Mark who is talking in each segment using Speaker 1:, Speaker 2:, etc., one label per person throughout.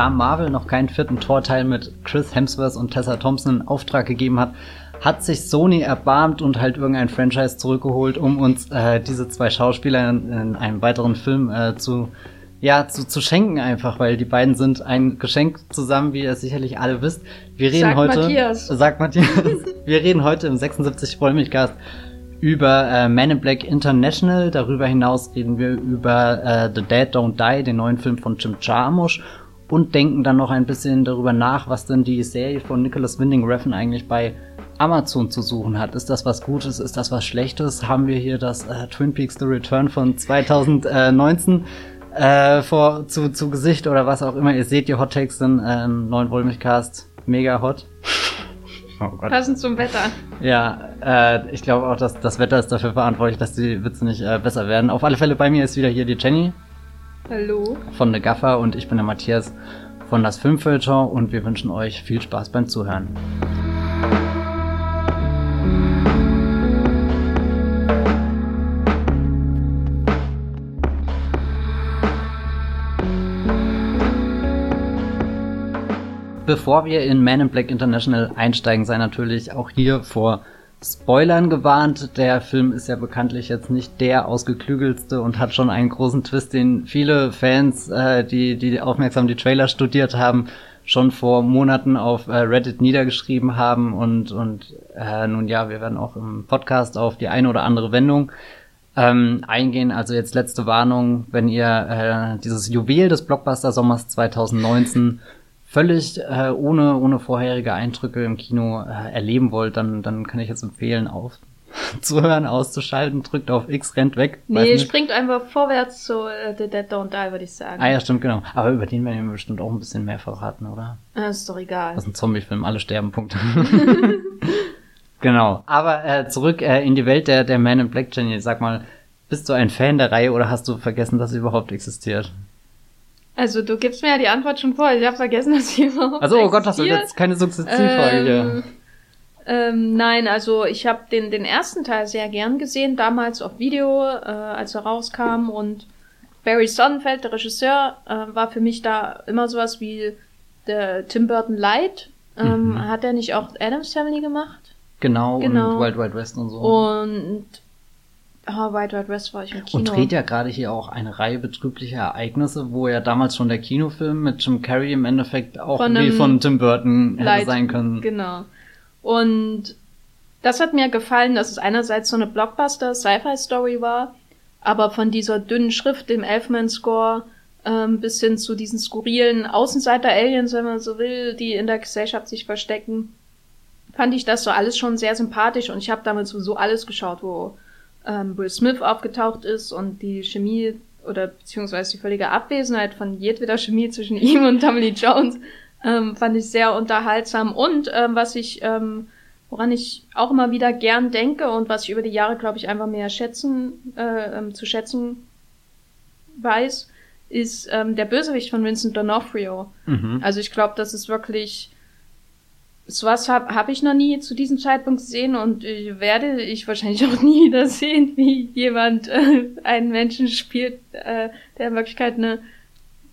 Speaker 1: da Marvel noch keinen vierten Torteil mit Chris Hemsworth und Tessa Thompson in Auftrag gegeben hat, hat sich Sony erbarmt und halt irgendein Franchise zurückgeholt, um uns äh, diese zwei Schauspieler in, in einem weiteren Film äh, zu ja, zu, zu schenken einfach, weil die beiden sind ein Geschenk zusammen, wie ihr sicherlich alle wisst. Wir reden
Speaker 2: Sagt
Speaker 1: heute,
Speaker 2: Matthias.
Speaker 1: sagt Matthias, wir reden heute im 76 Wollmilchcast über äh, Man in Black International. Darüber hinaus reden wir über äh, The Dead Don't Die, den neuen Film von Jim Jarmusch und denken dann noch ein bisschen darüber nach, was denn die Serie von Nicholas Winding Refn eigentlich bei Amazon zu suchen hat. Ist das was Gutes? Ist das was Schlechtes? Haben wir hier das äh, Twin Peaks The Return von 2019 äh, vor zu, zu Gesicht oder was auch immer. Ihr seht die Hot Takes in äh, neuen Wollmilchcast. Mega hot.
Speaker 2: Oh Gott. Passend zum Wetter.
Speaker 1: Ja, äh, ich glaube auch, dass das Wetter ist dafür verantwortlich, dass die Witze nicht äh, besser werden. Auf alle Fälle bei mir ist wieder hier die Jenny.
Speaker 2: Hallo.
Speaker 1: Von The Gaffer und ich bin der Matthias von das Filmfilter und wir wünschen euch viel Spaß beim Zuhören. Bevor wir in Man in Black International einsteigen, sei natürlich auch hier vor Spoilern gewarnt. Der Film ist ja bekanntlich jetzt nicht der ausgeklügelste und hat schon einen großen Twist, den viele Fans, äh, die, die aufmerksam die Trailer studiert haben, schon vor Monaten auf äh, Reddit niedergeschrieben haben und, und äh, nun ja, wir werden auch im Podcast auf die eine oder andere Wendung ähm, eingehen. Also jetzt letzte Warnung, wenn ihr äh, dieses Juwel des Blockbuster Sommers 2019 völlig äh, ohne, ohne vorherige Eindrücke im Kino äh, erleben wollt, dann, dann kann ich jetzt empfehlen, auf zuhören, auszuschalten, drückt auf X, rennt weg.
Speaker 2: Nee, springt einfach vorwärts zu äh, The Dead Don't Die, würde ich sagen.
Speaker 1: Ah ja, stimmt, genau. Aber über den werden wir bestimmt auch ein bisschen mehr verraten, oder?
Speaker 2: Äh, ist doch egal.
Speaker 1: Das ist ein Zombie-Film, alle sterben, Punkt. genau. Aber äh, zurück äh, in die Welt der, der Man in Black, Jenny. Sag mal, bist du ein Fan der Reihe oder hast du vergessen, dass sie überhaupt existiert?
Speaker 2: Also du gibst mir ja die Antwort schon vor. Ich habe vergessen, dass sie überhaupt
Speaker 1: Also oh Gott, das ist jetzt keine Sukzessivfrage
Speaker 2: ähm,
Speaker 1: hier.
Speaker 2: Ähm, nein, also ich habe den, den ersten Teil sehr gern gesehen, damals auf Video, äh, als er rauskam. Und Barry Sonnenfeld, der Regisseur, äh, war für mich da immer sowas wie der Tim Burton Light. Ähm,
Speaker 1: Mhm.
Speaker 2: Hat er nicht auch Adams Family gemacht?
Speaker 1: Genau,
Speaker 2: Genau.
Speaker 1: und Wild Wild West und so.
Speaker 2: Und oh, White Wild West war ich im Kino.
Speaker 1: Und dreht ja gerade hier auch eine Reihe betrüblicher Ereignisse, wo ja damals schon der Kinofilm mit Jim Carrey im Endeffekt auch
Speaker 2: Von
Speaker 1: wie von Tim Burton hätte
Speaker 2: Light,
Speaker 1: sein können.
Speaker 2: Genau. Und das hat mir gefallen, dass es einerseits so eine Blockbuster-Sci-Fi-Story war, aber von dieser dünnen Schrift, dem Elfman-Score, ähm, bis hin zu diesen skurrilen Außenseiter-Aliens, wenn man so will, die in der Gesellschaft sich verstecken, fand ich das so alles schon sehr sympathisch und ich habe damals sowieso alles geschaut, wo ähm, Will Smith aufgetaucht ist und die Chemie oder beziehungsweise die völlige Abwesenheit von jedweder Chemie zwischen ihm und Tommy Lee Jones ähm, fand ich sehr unterhaltsam und ähm, was ich ähm, woran ich auch immer wieder gern denke und was ich über die Jahre glaube ich einfach mehr schätzen äh, ähm, zu schätzen weiß ist ähm, der Bösewicht von Vincent D'Onofrio
Speaker 1: Mhm.
Speaker 2: also ich glaube, das ist wirklich sowas habe hab ich noch nie zu diesem Zeitpunkt gesehen und äh, werde ich wahrscheinlich auch nie wieder sehen, wie jemand äh, einen Menschen spielt, äh, der in Wirklichkeit eine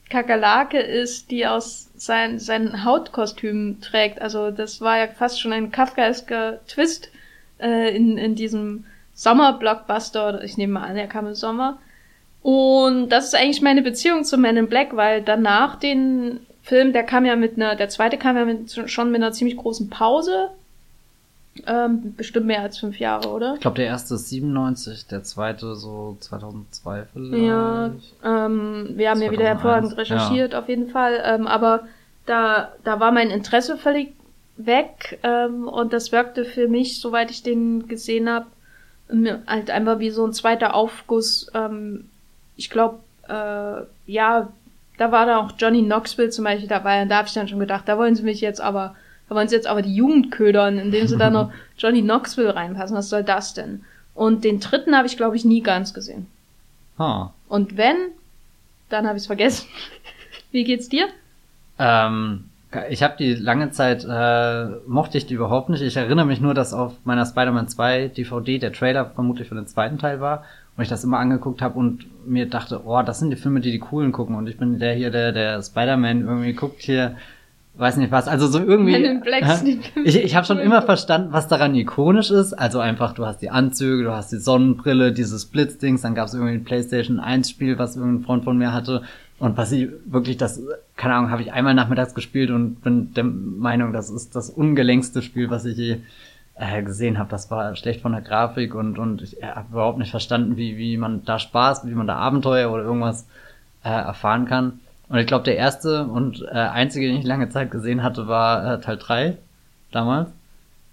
Speaker 2: Kakerlake ist, die aus sein, sein Hautkostüm trägt. Also das war ja fast schon ein kafkaesker Twist äh, in, in diesem Sommer-Blockbuster. Ich nehme mal an, er kam im Sommer. Und das ist eigentlich meine Beziehung zu Men in Black, weil danach den Film, der kam ja mit einer, der zweite kam ja mit, schon mit einer ziemlich großen Pause. Ähm, bestimmt mehr als fünf Jahre, oder?
Speaker 1: Ich glaube, der erste ist 97, der zweite so 2002 vielleicht.
Speaker 2: Ja, ähm, wir haben ja wieder
Speaker 1: 2001,
Speaker 2: hervorragend recherchiert, auf jeden Fall. Ähm, aber da, da war mein Interesse völlig weg ähm, und das wirkte für mich, soweit ich den gesehen habe, halt einfach wie so ein zweiter Aufguss. Ähm, ich glaube, äh, ja, da war da auch Johnny Knoxville zum Beispiel dabei und da habe ich dann schon gedacht, da wollen sie mich jetzt aber, da wollen sie jetzt aber die Jugend ködern, indem sie da noch Johnny Knoxville reinpassen. Was soll das denn? Und den dritten habe ich, glaube ich, nie ganz gesehen.
Speaker 1: Ah.
Speaker 2: Und wenn, dann habe ich es vergessen. Wie geht's dir?
Speaker 1: Ähm, ich habe die lange Zeit, äh, mochte ich die überhaupt nicht. Ich erinnere mich nur, dass auf meiner Spider-Man 2 DVD der Trailer vermutlich für den zweiten Teil war. Und ich das immer angeguckt habe und mir dachte, oh, das sind die Filme, die die coolen gucken. Und ich bin der hier, der, der Spider-Man irgendwie guckt hier, weiß nicht was. Also so irgendwie.
Speaker 2: Black
Speaker 1: ich ich habe schon immer verstanden, was daran ikonisch ist. Also einfach, du hast die Anzüge, du hast die Sonnenbrille, dieses Blitzdings, dann gab es irgendwie ein PlayStation 1 Spiel, was irgendein Freund von mir hatte. Und was ich wirklich, das, keine Ahnung, habe ich einmal nachmittags gespielt und bin der Meinung, das ist das ungelängste Spiel, was ich je äh, gesehen habe. Das war schlecht von der Grafik und, und ich äh, habe überhaupt nicht verstanden, wie, wie man da Spaß, wie man da Abenteuer oder irgendwas äh, erfahren kann. Und ich glaube, der erste und äh, einzige, den ich lange Zeit gesehen hatte, war äh, Teil 3 damals.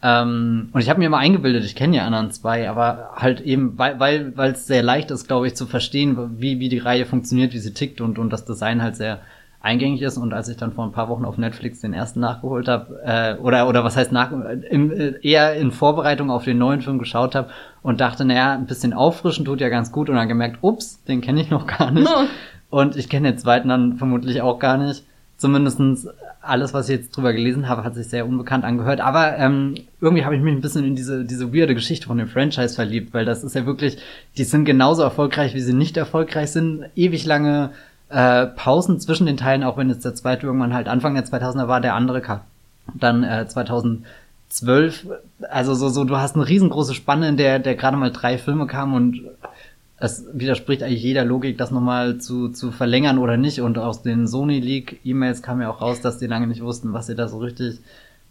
Speaker 1: Ähm, und ich habe mir immer eingebildet, ich kenne die anderen zwei, aber halt eben, weil weil weil es sehr leicht ist, glaube ich, zu verstehen, wie wie die Reihe funktioniert, wie sie tickt und und das Design halt sehr eingängig ist. Und als ich dann vor ein paar Wochen auf Netflix den ersten nachgeholt habe, äh, oder oder was heißt nach, im, äh, eher in Vorbereitung auf den neuen Film geschaut habe und dachte, naja, ein bisschen auffrischen tut ja ganz gut und dann gemerkt, ups, den kenne ich noch gar nicht. Und ich kenne den zweiten dann vermutlich auch gar nicht. Zumindestens alles, was ich jetzt drüber gelesen habe, hat sich sehr unbekannt angehört. Aber ähm, irgendwie habe ich mich ein bisschen in diese, diese weirde Geschichte von dem Franchise verliebt, weil das ist ja wirklich, die sind genauso erfolgreich, wie sie nicht erfolgreich sind. Ewig lange äh, Pausen zwischen den Teilen, auch wenn jetzt der zweite irgendwann halt Anfang der 2000er war, der andere kam. Dann äh, 2012, also so, so, du hast eine riesengroße Spanne, in der, der gerade mal drei Filme kamen und es widerspricht eigentlich jeder Logik, das nochmal zu, zu verlängern oder nicht. Und aus den Sony League E-Mails kam ja auch raus, dass die lange nicht wussten, was sie da so richtig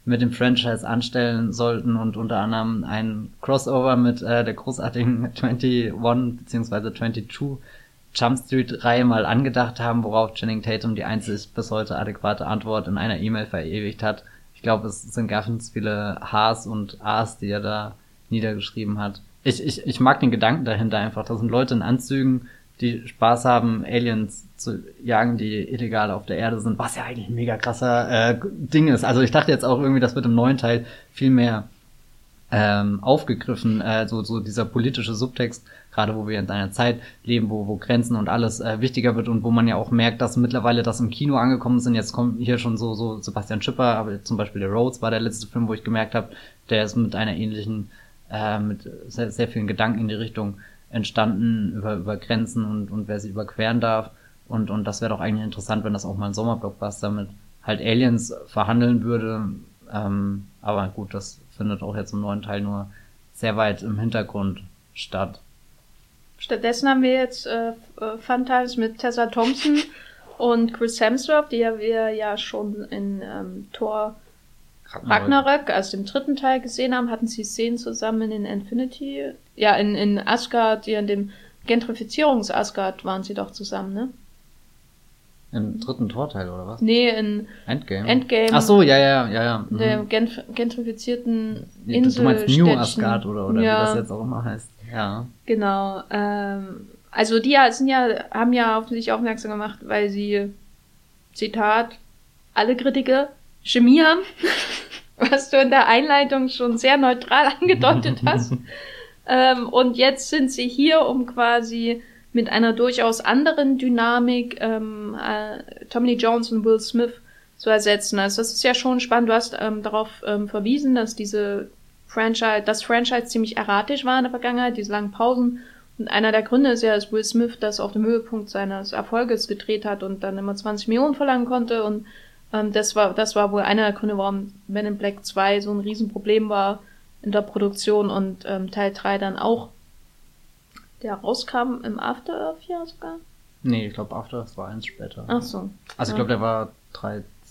Speaker 1: mit dem Franchise anstellen sollten und unter anderem ein Crossover mit äh, der großartigen 21 bzw. 22 Jump Street Reihe mal angedacht haben, worauf Channing Tatum die einzig bis heute adäquate Antwort in einer E-Mail verewigt hat. Ich glaube, es sind ganz viele Hs und As, die er da niedergeschrieben hat ich, ich, ich mag den Gedanken dahinter einfach. Da sind Leute in Anzügen, die Spaß haben, Aliens zu jagen, die illegal auf der Erde sind, was ja eigentlich ein mega krasser äh, Ding ist. Also ich dachte jetzt auch irgendwie, das wird im neuen Teil viel mehr ähm, aufgegriffen, äh, so, so dieser politische Subtext, gerade wo wir in einer Zeit leben, wo, wo Grenzen und alles äh, wichtiger wird und wo man ja auch merkt, dass mittlerweile das im Kino angekommen sind. Jetzt kommt hier schon so, so Sebastian Schipper, aber zum Beispiel The Rhodes war der letzte Film, wo ich gemerkt habe, der ist mit einer ähnlichen äh, mit sehr, sehr vielen Gedanken in die Richtung entstanden über, über Grenzen und, und wer sie überqueren darf. Und, und das wäre doch eigentlich interessant, wenn das auch mal ein Sommerblockbuster mit halt Aliens verhandeln würde. Ähm, aber gut, das findet auch jetzt im neuen Teil nur sehr weit im Hintergrund statt.
Speaker 2: Stattdessen haben wir jetzt äh, äh Fun Times mit Tessa Thompson und Chris Hemsworth, die ja wir ja schon in ähm, Tor Ragnarök, also dem dritten Teil gesehen haben, hatten sie Szenen zusammen in Infinity, ja, in, in Asgard, ja, in dem Gentrifizierungs-Asgard waren sie doch zusammen, ne?
Speaker 1: Im dritten Torteil, oder was?
Speaker 2: Nee, in
Speaker 1: Endgame.
Speaker 2: Endgame.
Speaker 1: Ach so, ja, ja, ja, ja.
Speaker 2: Mhm. Der gentrifizierten Insel.
Speaker 1: Du meinst New Asgard oder, oder ja. wie das jetzt auch immer heißt. Ja.
Speaker 2: Genau. Ähm, also die sind ja, haben ja auf sich aufmerksam gemacht, weil sie, Zitat, alle Kritiker Chemie haben, was du in der Einleitung schon sehr neutral angedeutet hast. ähm, und jetzt sind sie hier, um quasi mit einer durchaus anderen Dynamik ähm, äh, Tommy Jones und Will Smith zu ersetzen. Also das ist ja schon spannend. Du hast ähm, darauf ähm, verwiesen, dass diese Franchise, das Franchise ziemlich erratisch war in der Vergangenheit, diese langen Pausen. Und einer der Gründe ist ja, dass Will Smith das auf dem Höhepunkt seines Erfolges gedreht hat und dann immer 20 Millionen verlangen konnte und ähm, das war, das war wohl einer der Gründe, warum Men in Black 2 so ein Riesenproblem war in der Produktion und ähm, Teil 3 dann auch, der rauskam im After Earth Jahr sogar.
Speaker 1: Nee, ich glaube After Earth war eins später.
Speaker 2: Ach so.
Speaker 1: Also ich glaube, der war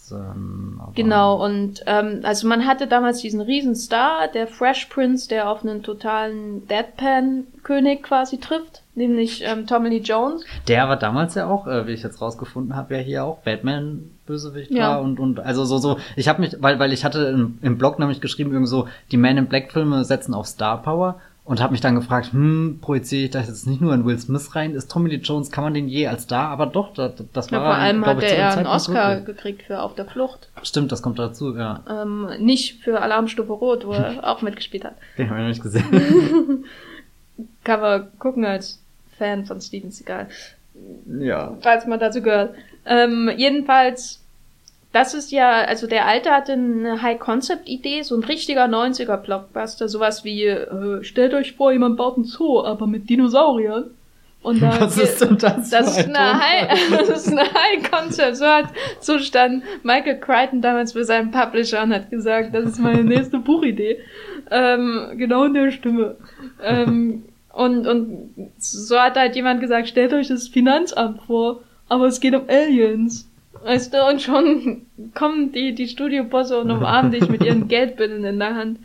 Speaker 1: 13.
Speaker 2: Genau, und ähm, also man hatte damals diesen Riesenstar, der Fresh Prince, der auf einen totalen Deadpan-König quasi trifft, nämlich ähm, Tommy Lee Jones.
Speaker 1: Der war damals ja auch, äh, wie ich jetzt rausgefunden habe, ja hier auch Batman Bösewicht ja. war und und also so so ich habe mich weil weil ich hatte im, im Blog nämlich geschrieben irgendwie so die Man in Black Filme setzen auf Star Power und habe mich dann gefragt, hm, projiziere ich das jetzt nicht nur in Will Smith rein? Ist Tommy Lee Jones, kann man den je als Star? Aber doch, das, das war
Speaker 2: ja, Vor allem hat er einen Oscar wirklich. gekriegt für Auf der Flucht.
Speaker 1: Stimmt, das kommt dazu, ja.
Speaker 2: Ähm, nicht für Alarmstufe Rot, wo er auch mitgespielt hat.
Speaker 1: Den habe ich noch nicht gesehen.
Speaker 2: kann man gucken als Fan von Steven Seagal.
Speaker 1: Ja.
Speaker 2: Falls man dazu gehört. Ähm, jedenfalls das ist ja, also der Alte hatte eine High-Concept-Idee, so ein richtiger 90er-Blockbuster, sowas wie, äh, stellt euch vor, jemand baut ein Zoo, aber mit Dinosauriern. Und da,
Speaker 1: Was ist denn das?
Speaker 2: das ist
Speaker 1: ein
Speaker 2: eine? High, das ist eine High Concept. So hat, so stand Michael Crichton damals für seinen Publisher und hat gesagt, das ist meine nächste Buchidee. Ähm, genau in der Stimme. Ähm, und, und so hat halt jemand gesagt, stellt euch das Finanzamt vor, aber es geht um Aliens. Weißt du, und schon kommen die, die Studiobosse und umarmen dich mit ihren Geldbündeln in der Hand.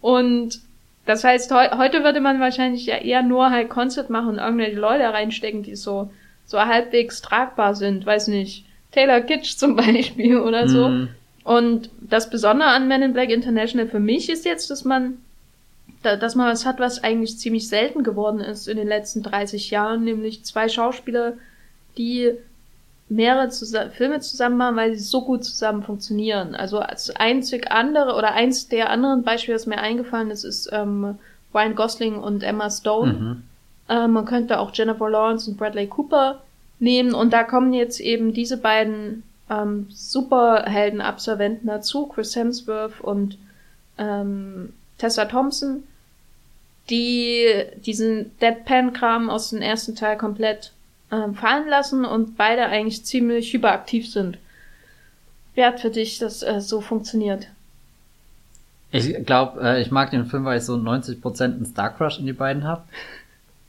Speaker 2: Und das heißt, heu heute würde man wahrscheinlich ja eher nur halt Concept machen und irgendwelche Leute reinstecken, die so, so halbwegs tragbar sind. Weiß nicht. Taylor Kitsch zum Beispiel oder so.
Speaker 1: Mhm.
Speaker 2: Und das Besondere an Men in Black International für mich ist jetzt, dass man, da, dass man was hat, was eigentlich ziemlich selten geworden ist in den letzten 30 Jahren, nämlich zwei Schauspieler, die mehrere zusa Filme zusammen machen, weil sie so gut zusammen funktionieren. Also als einzig andere oder eins der anderen Beispiele, das mir eingefallen ist, ist ähm, Ryan Gosling und Emma Stone.
Speaker 1: Mhm.
Speaker 2: Äh, man könnte auch Jennifer Lawrence und Bradley Cooper nehmen und da kommen jetzt eben diese beiden ähm, Superhelden-Absolventen dazu, Chris Hemsworth und ähm, Tessa Thompson, die diesen Deadpan-Kram aus dem ersten Teil komplett ähm, fallen lassen und beide eigentlich ziemlich hyperaktiv sind. Wer hat für dich das äh, so funktioniert?
Speaker 1: Ich glaube, äh, ich mag den Film, weil ich so 90% einen Star Crush in die beiden habe.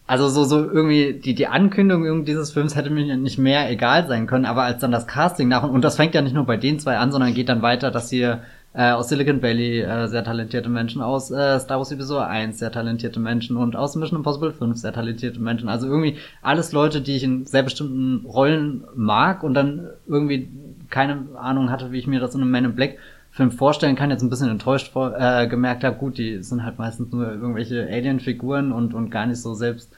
Speaker 1: Also so, so irgendwie, die, die Ankündigung dieses Films hätte mir nicht mehr egal sein können, aber als dann das Casting nach und, und das fängt ja nicht nur bei den zwei an, sondern geht dann weiter, dass hier äh, aus Silicon Valley äh, sehr talentierte Menschen, aus äh, Star Wars Episode 1 sehr talentierte Menschen und aus Mission Impossible 5 sehr talentierte Menschen. Also irgendwie alles Leute, die ich in sehr bestimmten Rollen mag und dann irgendwie keine Ahnung hatte, wie ich mir das in einem Man in Black Film vorstellen kann, jetzt ein bisschen enttäuscht vor, äh, gemerkt habe, gut, die sind halt meistens nur irgendwelche Alien-Figuren und, und gar nicht so selbst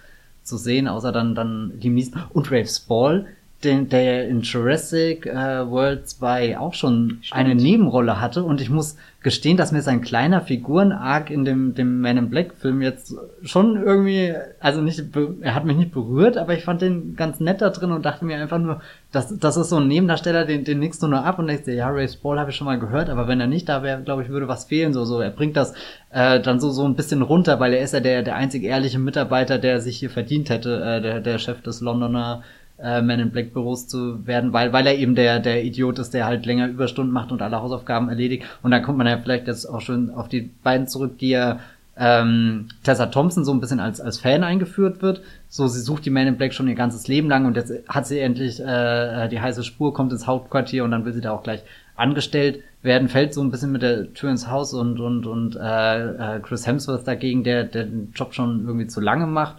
Speaker 1: zu sehen, außer dann, dann die Mies und Rafe Spall, den, der in Jurassic äh, World 2 auch schon
Speaker 2: Stimmt.
Speaker 1: eine Nebenrolle hatte und ich muss gestehen, dass mir sein kleiner Figuren-Arc in dem, dem Man in Black Film jetzt schon irgendwie, also nicht, er hat mich nicht berührt, aber ich fand den ganz nett da drin und dachte mir einfach nur, das, das ist so ein Nebendarsteller, den, den nickst du nur ab und denkst dir, ja, Ray Spall habe ich schon mal gehört, aber wenn er nicht da wäre, glaube ich, würde was fehlen, so, so, er bringt das äh, dann so, so ein bisschen runter, weil er ist ja der, der einzig ehrliche Mitarbeiter, der sich hier verdient hätte, äh, der, der Chef des Londoner äh, Man in Black Büros zu werden, weil, weil er eben der, der Idiot ist, der halt länger Überstunden macht und alle Hausaufgaben erledigt. Und dann kommt man ja vielleicht jetzt auch schon auf die beiden zurück, die ja ähm, Tessa Thompson so ein bisschen als, als Fan eingeführt wird. So, sie sucht die Man in Black schon ihr ganzes Leben lang und jetzt hat sie endlich äh, die heiße Spur, kommt ins Hauptquartier und dann will sie da auch gleich angestellt werden, fällt so ein bisschen mit der Tür ins Haus und, und, und äh, äh, Chris Hemsworth dagegen, der, der den Job schon irgendwie zu lange macht.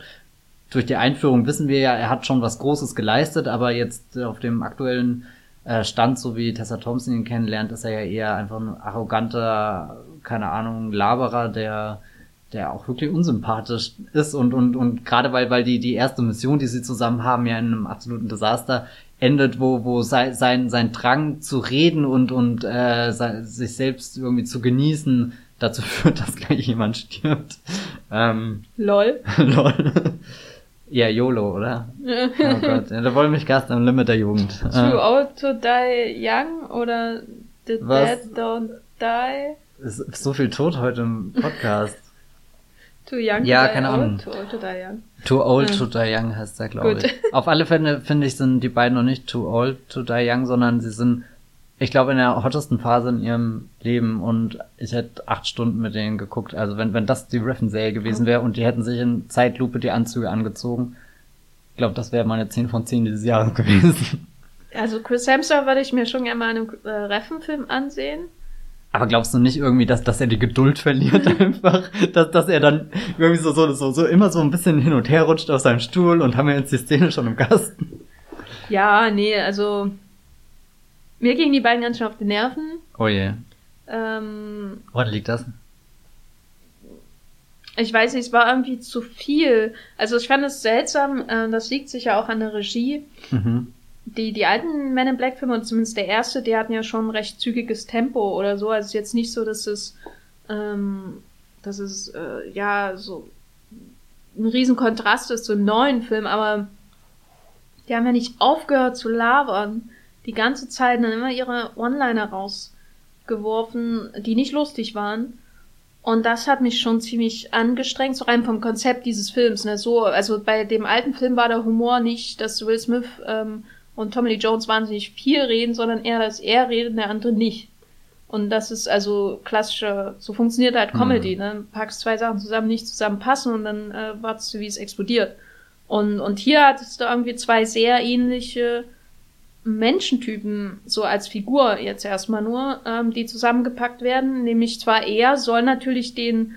Speaker 1: Durch die Einführung wissen wir ja, er hat schon was Großes geleistet, aber jetzt äh, auf dem aktuellen äh, Stand, so wie Tessa Thompson ihn kennenlernt, ist er ja eher einfach ein arroganter, keine Ahnung, Laberer, der der auch wirklich unsympathisch ist und und und gerade weil weil die die erste Mission, die sie zusammen haben, ja in einem absoluten Desaster endet, wo wo sein sein sein Drang zu reden und und äh, sich selbst irgendwie zu genießen dazu führt, dass gleich jemand stirbt. Ähm,
Speaker 2: Lol.
Speaker 1: lol. Ja, YOLO, oder? Oh Gott, ja, da wollen mich Gast am Limit der Jugend.
Speaker 2: Too old to die young oder The
Speaker 1: Was?
Speaker 2: dead don't die?
Speaker 1: ist so viel tot heute im Podcast.
Speaker 2: Too young
Speaker 1: Ja,
Speaker 2: to die
Speaker 1: keine
Speaker 2: old,
Speaker 1: Ahnung.
Speaker 2: Too old to die young.
Speaker 1: Too old
Speaker 2: Ja.
Speaker 1: to die young heißt der, glaube ich. Auf alle Fälle finde ich, sind die beiden noch nicht too old to die young, sondern sie sind, ich glaube, in der hottesten Phase in ihrem Leben und ich hätte acht Stunden mit denen geguckt. Also wenn, wenn das die Riffin-Serie gewesen wäre und die hätten sich in Zeitlupe die Anzüge angezogen, ich glaube, das wäre meine 10 von 10 dieses Jahres gewesen.
Speaker 2: Also Chris Hemsworth würde ich mir schon gerne mal in einem äh, Reffen-Film ansehen.
Speaker 1: Aber glaubst du nicht irgendwie, dass, dass er die Geduld verliert einfach? Dass, dass er dann irgendwie so, so, so, so immer so ein bisschen hin und her rutscht auf seinem Stuhl und haben wir jetzt die Szene schon im Kasten?
Speaker 2: Ja, nee, also mir gingen die beiden ganz schön auf die Nerven.
Speaker 1: Oh je.
Speaker 2: Ähm,
Speaker 1: Woran liegt das?
Speaker 2: ich weiß nicht, es war irgendwie zu viel. Also ich fand es seltsam, äh, das liegt sicher auch an der Regie.
Speaker 1: Mhm.
Speaker 2: Die, die alten Men in Black Filme und zumindest der erste, die hatten ja schon recht zügiges Tempo oder so. Also es ist jetzt nicht so, dass es, ähm, dass es, äh, ja, so ein riesen Kontrast ist zum neuen Film, aber die haben ja nicht aufgehört zu labern. Die ganze Zeit dann immer ihre One-Liner rausgeworfen, die nicht lustig waren. Und das hat mich schon ziemlich angestrengt, so rein vom Konzept dieses Films. Ne? So, also bei dem alten Film war der Humor nicht, dass Will Smith ähm, und Tommy Lee Jones wahnsinnig viel reden, sondern eher, dass er redet und der andere nicht. Und das ist also klassische, so funktioniert halt Comedy, mhm. ne? Packst zwei Sachen zusammen, nicht zusammenpassen und dann äh, wartest du, wie es explodiert. Und, und hier hattest du irgendwie zwei sehr ähnliche Menschentypen so als Figur jetzt erstmal nur, ähm, die zusammengepackt werden. Nämlich zwar er soll natürlich den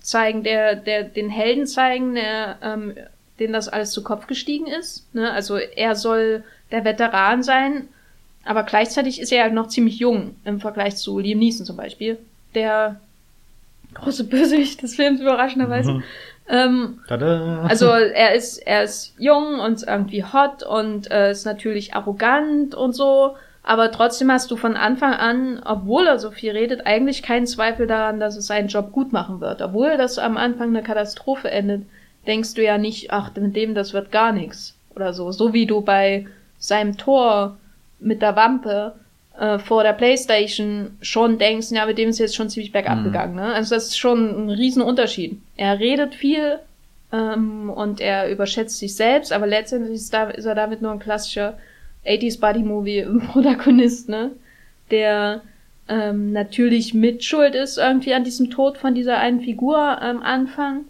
Speaker 2: zeigen, der, der den Helden zeigen, der, ähm, den das alles zu Kopf gestiegen ist. Ne? Also er soll der Veteran sein, aber gleichzeitig ist er halt noch ziemlich jung im Vergleich zu Liam Neeson zum Beispiel, der große Bösewicht des Films überraschenderweise. Mhm. Ähm, also er ist, er ist jung und irgendwie hot und äh, ist natürlich arrogant und so, aber trotzdem hast du von Anfang an, obwohl er so viel redet, eigentlich keinen Zweifel daran, dass es seinen Job gut machen wird. Obwohl das am Anfang eine Katastrophe endet, denkst du ja nicht, ach, mit dem, das wird gar nichts oder so. So wie du bei seinem Tor mit der Wampe äh, vor der Playstation schon denkst, ja, mit dem ist jetzt schon ziemlich bergab mhm. gegangen. Ne? Also das ist schon ein Riesenunterschied. Er redet viel ähm, und er überschätzt sich selbst, aber letztendlich ist, da, ist er damit nur ein klassischer 80s Buddy Movie Protagonist, ne? Der ähm, natürlich mitschuld ist irgendwie an diesem Tod von dieser einen Figur am Anfang.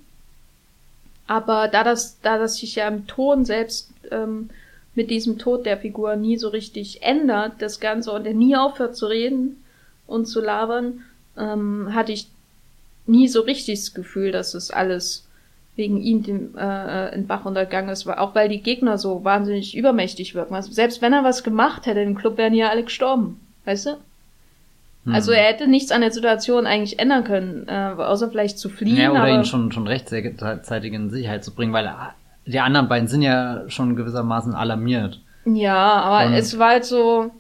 Speaker 2: Aber da das, da das sich ja im Ton selbst ähm, mit diesem Tod der Figur nie so richtig ändert, das Ganze, und er nie aufhört zu reden und zu labern, ähm, hatte ich nie so richtig das Gefühl, dass es alles wegen ihm dem, äh, in Bach untergegangen ist, auch weil die Gegner so wahnsinnig übermächtig wirken. Also selbst wenn er was gemacht hätte im Club, wären die ja alle gestorben, weißt du? Hm. Also er hätte nichts an der Situation eigentlich ändern können, äh, außer vielleicht zu fliehen.
Speaker 1: Ja, oder ihn schon, schon rechtzeitig in Sicherheit zu bringen, weil er die anderen beiden sind ja schon gewissermaßen alarmiert.
Speaker 2: Ja, aber Und es war halt so,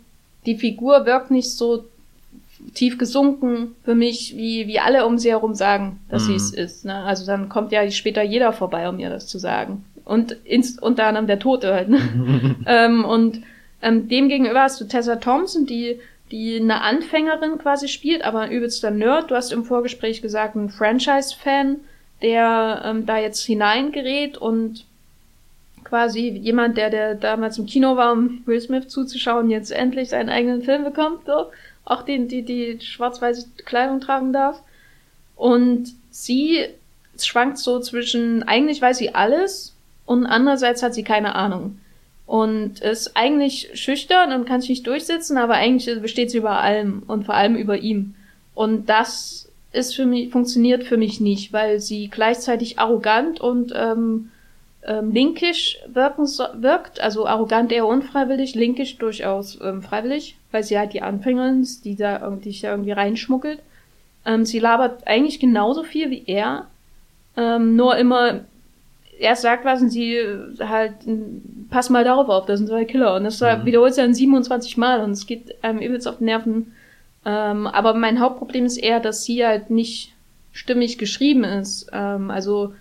Speaker 2: die Figur wirkt nicht so tief gesunken für mich, wie, wie alle um sie herum sagen, dass mhm. sie es ist. Ne? Also dann kommt ja später jeder vorbei, um ihr das zu sagen. Und ins, unter anderem der Tote halt. Ne? ähm, und ähm, dem gegenüber hast du Tessa Thompson, die, die eine Anfängerin quasi spielt, aber ein übelster Nerd. Du hast im Vorgespräch gesagt, ein Franchise-Fan, der ähm, da jetzt hineingerät und quasi jemand, der, der damals im Kino war, um Will Smith zuzuschauen, jetzt endlich seinen eigenen Film bekommt, so. Auch den, die, die schwarz-weiße Kleidung tragen darf. Und sie schwankt so zwischen, eigentlich weiß sie alles und andererseits hat sie keine Ahnung. Und ist eigentlich schüchtern und kann sich nicht durchsetzen, aber eigentlich besteht sie über allem und vor allem über ihm. Und das ist für mich, funktioniert für mich nicht, weil sie gleichzeitig arrogant und ähm, ähm, linkisch wirken so, wirkt, also arrogant eher unfreiwillig, linkisch durchaus ähm, freiwillig, weil sie halt die Anfängerin ist, die da irgendwie, sich da irgendwie reinschmuggelt. Ähm, sie labert eigentlich genauso viel wie er, ähm, nur immer er sagt was und sie halt, pass mal darauf auf, das sind zwei Killer. Und das mhm. wiederholt sie dann 27 Mal und es geht einem übelst auf die Nerven. Ähm, aber mein Hauptproblem ist eher, dass sie halt nicht stimmig geschrieben ist. Ähm, also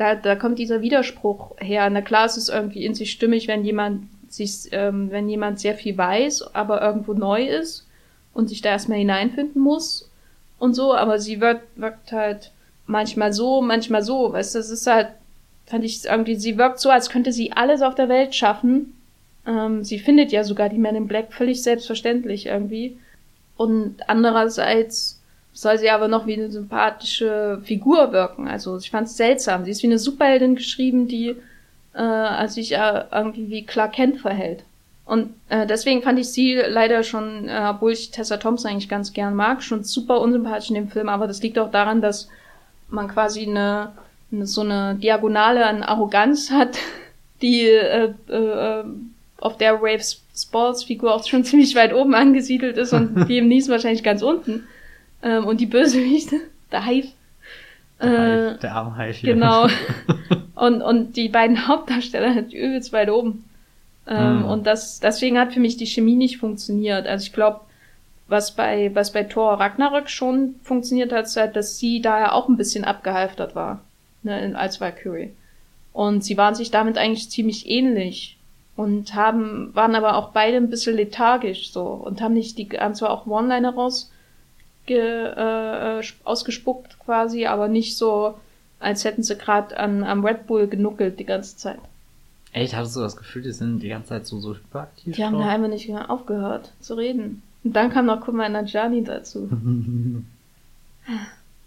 Speaker 2: da, da kommt dieser Widerspruch her. Na klar, es ist irgendwie in sich stimmig, wenn jemand sich, ähm, wenn jemand sehr viel weiß, aber irgendwo neu ist und sich da erstmal hineinfinden muss und so, aber sie wirkt, wirkt halt manchmal so, manchmal so, weißt das ist halt, fand ich irgendwie, sie wirkt so, als könnte sie alles auf der Welt schaffen. Ähm, sie findet ja sogar die Men in Black völlig selbstverständlich irgendwie. Und andererseits soll sie aber noch wie eine sympathische Figur wirken. Also ich fand es seltsam. Sie ist wie eine Superheldin geschrieben, die äh, sich äh, irgendwie wie Clark Kent verhält. Und äh, deswegen fand ich sie leider schon, äh, obwohl ich Tessa Thompson eigentlich ganz gern mag, schon super unsympathisch in dem Film. Aber das liegt auch daran, dass man quasi eine, eine so eine Diagonale an Arroganz hat, die äh, äh, auf der Waves Spalls Figur auch schon ziemlich weit oben angesiedelt ist und die im Nies wahrscheinlich ganz unten. Ähm, und die Bösewichte, der Hive.
Speaker 1: Der, äh, der arme Hive.
Speaker 2: Genau. und, und die beiden Hauptdarsteller halt übelst weit oben. Ähm, mhm. Und das, deswegen hat für mich die Chemie nicht funktioniert. Also ich glaube, was bei, was bei Thor Ragnarök schon funktioniert hat, ist halt, dass sie daher auch ein bisschen abgehalftert war, ne, als Valkyrie. Und sie waren sich damit eigentlich ziemlich ähnlich. und haben, waren aber auch beide ein bisschen lethargisch so und haben nicht die, haben zwar auch One-Liner raus, äh, ausgespuckt quasi, aber nicht so, als hätten sie gerade an, am Red Bull genuckelt die ganze Zeit.
Speaker 1: Echt, hattest du das Gefühl, die sind die ganze Zeit so, so hyperaktiv?
Speaker 2: Die haben da einfach nicht aufgehört zu reden. Und dann kam noch Kumail Najani dazu.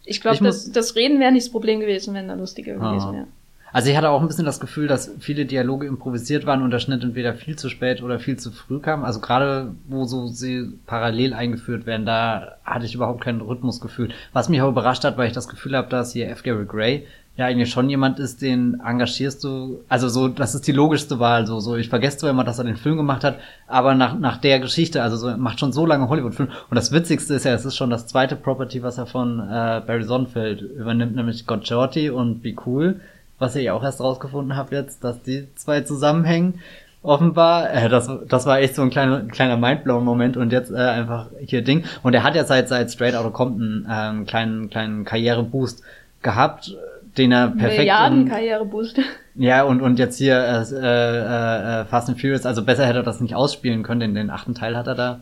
Speaker 2: ich glaube, das, das Reden wäre nicht das Problem gewesen, wenn da lustiger gewesen wäre.
Speaker 1: Also ich hatte auch ein bisschen das Gefühl, dass viele Dialoge improvisiert waren und der Schnitt entweder viel zu spät oder viel zu früh kam. Also gerade wo so sie parallel eingeführt werden, da hatte ich überhaupt kein Rhythmusgefühl. Was mich aber überrascht hat, weil ich das Gefühl habe, dass hier F. Gary Gray ja eigentlich schon jemand ist, den engagierst du, also so, das ist die logischste Wahl, so, so, ich vergesse zwar immer, dass er den Film gemacht hat, aber nach, nach der Geschichte, also so, macht schon so lange Hollywood-Film und das Witzigste ist ja, es ist schon das zweite Property, was er von äh, Barry Sonnenfeld übernimmt, nämlich Got Shorty und Be Cool, was ich auch erst rausgefunden habe jetzt, dass die zwei zusammenhängen. Offenbar, äh, das, das war echt so ein kleiner, kleiner Mindblown-Moment und jetzt äh, einfach hier Ding. Und er hat ja seit, seit Straight Outta Compton äh, einen kleinen, kleinen Karriereboost gehabt, den er perfekt.
Speaker 2: Milliarden Karriereboost.
Speaker 1: Ja, und, und jetzt hier äh, äh, äh, Fast and Furious, also besser hätte er das nicht ausspielen können, den, den achten Teil hat er da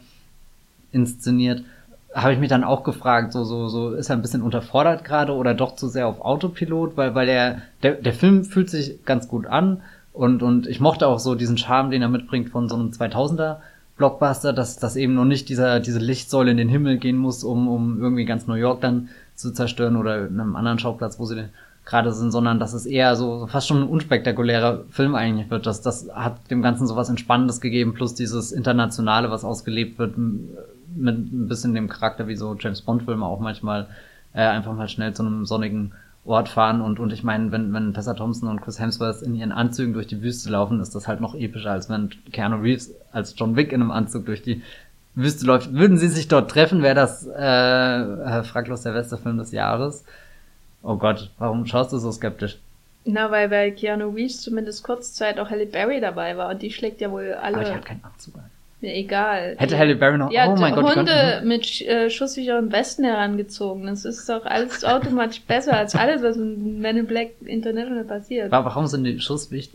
Speaker 1: inszeniert habe ich mich dann auch gefragt, so, so, so, ist er ein bisschen unterfordert gerade oder doch zu sehr auf Autopilot, weil, weil der, der, der Film fühlt sich ganz gut an und, und ich mochte auch so diesen Charme, den er mitbringt von so einem 2000er Blockbuster, dass, dass eben noch nicht dieser, diese Lichtsäule in den Himmel gehen muss, um, um irgendwie ganz New York dann zu zerstören oder einem anderen Schauplatz, wo sie gerade sind, sondern dass es eher so fast schon ein unspektakulärer Film eigentlich wird. Das, das hat dem Ganzen so was Entspannendes gegeben, plus dieses Internationale, was ausgelebt wird, mit ein bisschen dem Charakter wie so James Bond-Filme auch manchmal äh, einfach mal schnell zu einem sonnigen Ort fahren und, und ich meine, wenn, wenn Tessa Thompson und Chris Hemsworth in ihren Anzügen durch die Wüste laufen, ist das halt noch epischer, als wenn Keanu Reeves als John Wick in einem Anzug durch die Wüste läuft. Würden sie sich dort treffen, wäre das äh, fraglos der beste Film des Jahres. Oh Gott, warum schaust du so skeptisch?
Speaker 2: Na, weil bei Keanu Reeves zumindest kurzzeit auch Halle Berry dabei war und die schlägt ja wohl alle.
Speaker 1: Aber die hat keinen Anzug an.
Speaker 2: Mir egal.
Speaker 1: Hätte Halle Berry noch,
Speaker 2: ja,
Speaker 1: oh mein Gott.
Speaker 2: Hunde mit äh, schusssicheren Westen herangezogen. Das ist doch alles automatisch besser als alles, was in Men in Black International passiert.
Speaker 1: Warum sind die Schusswicht,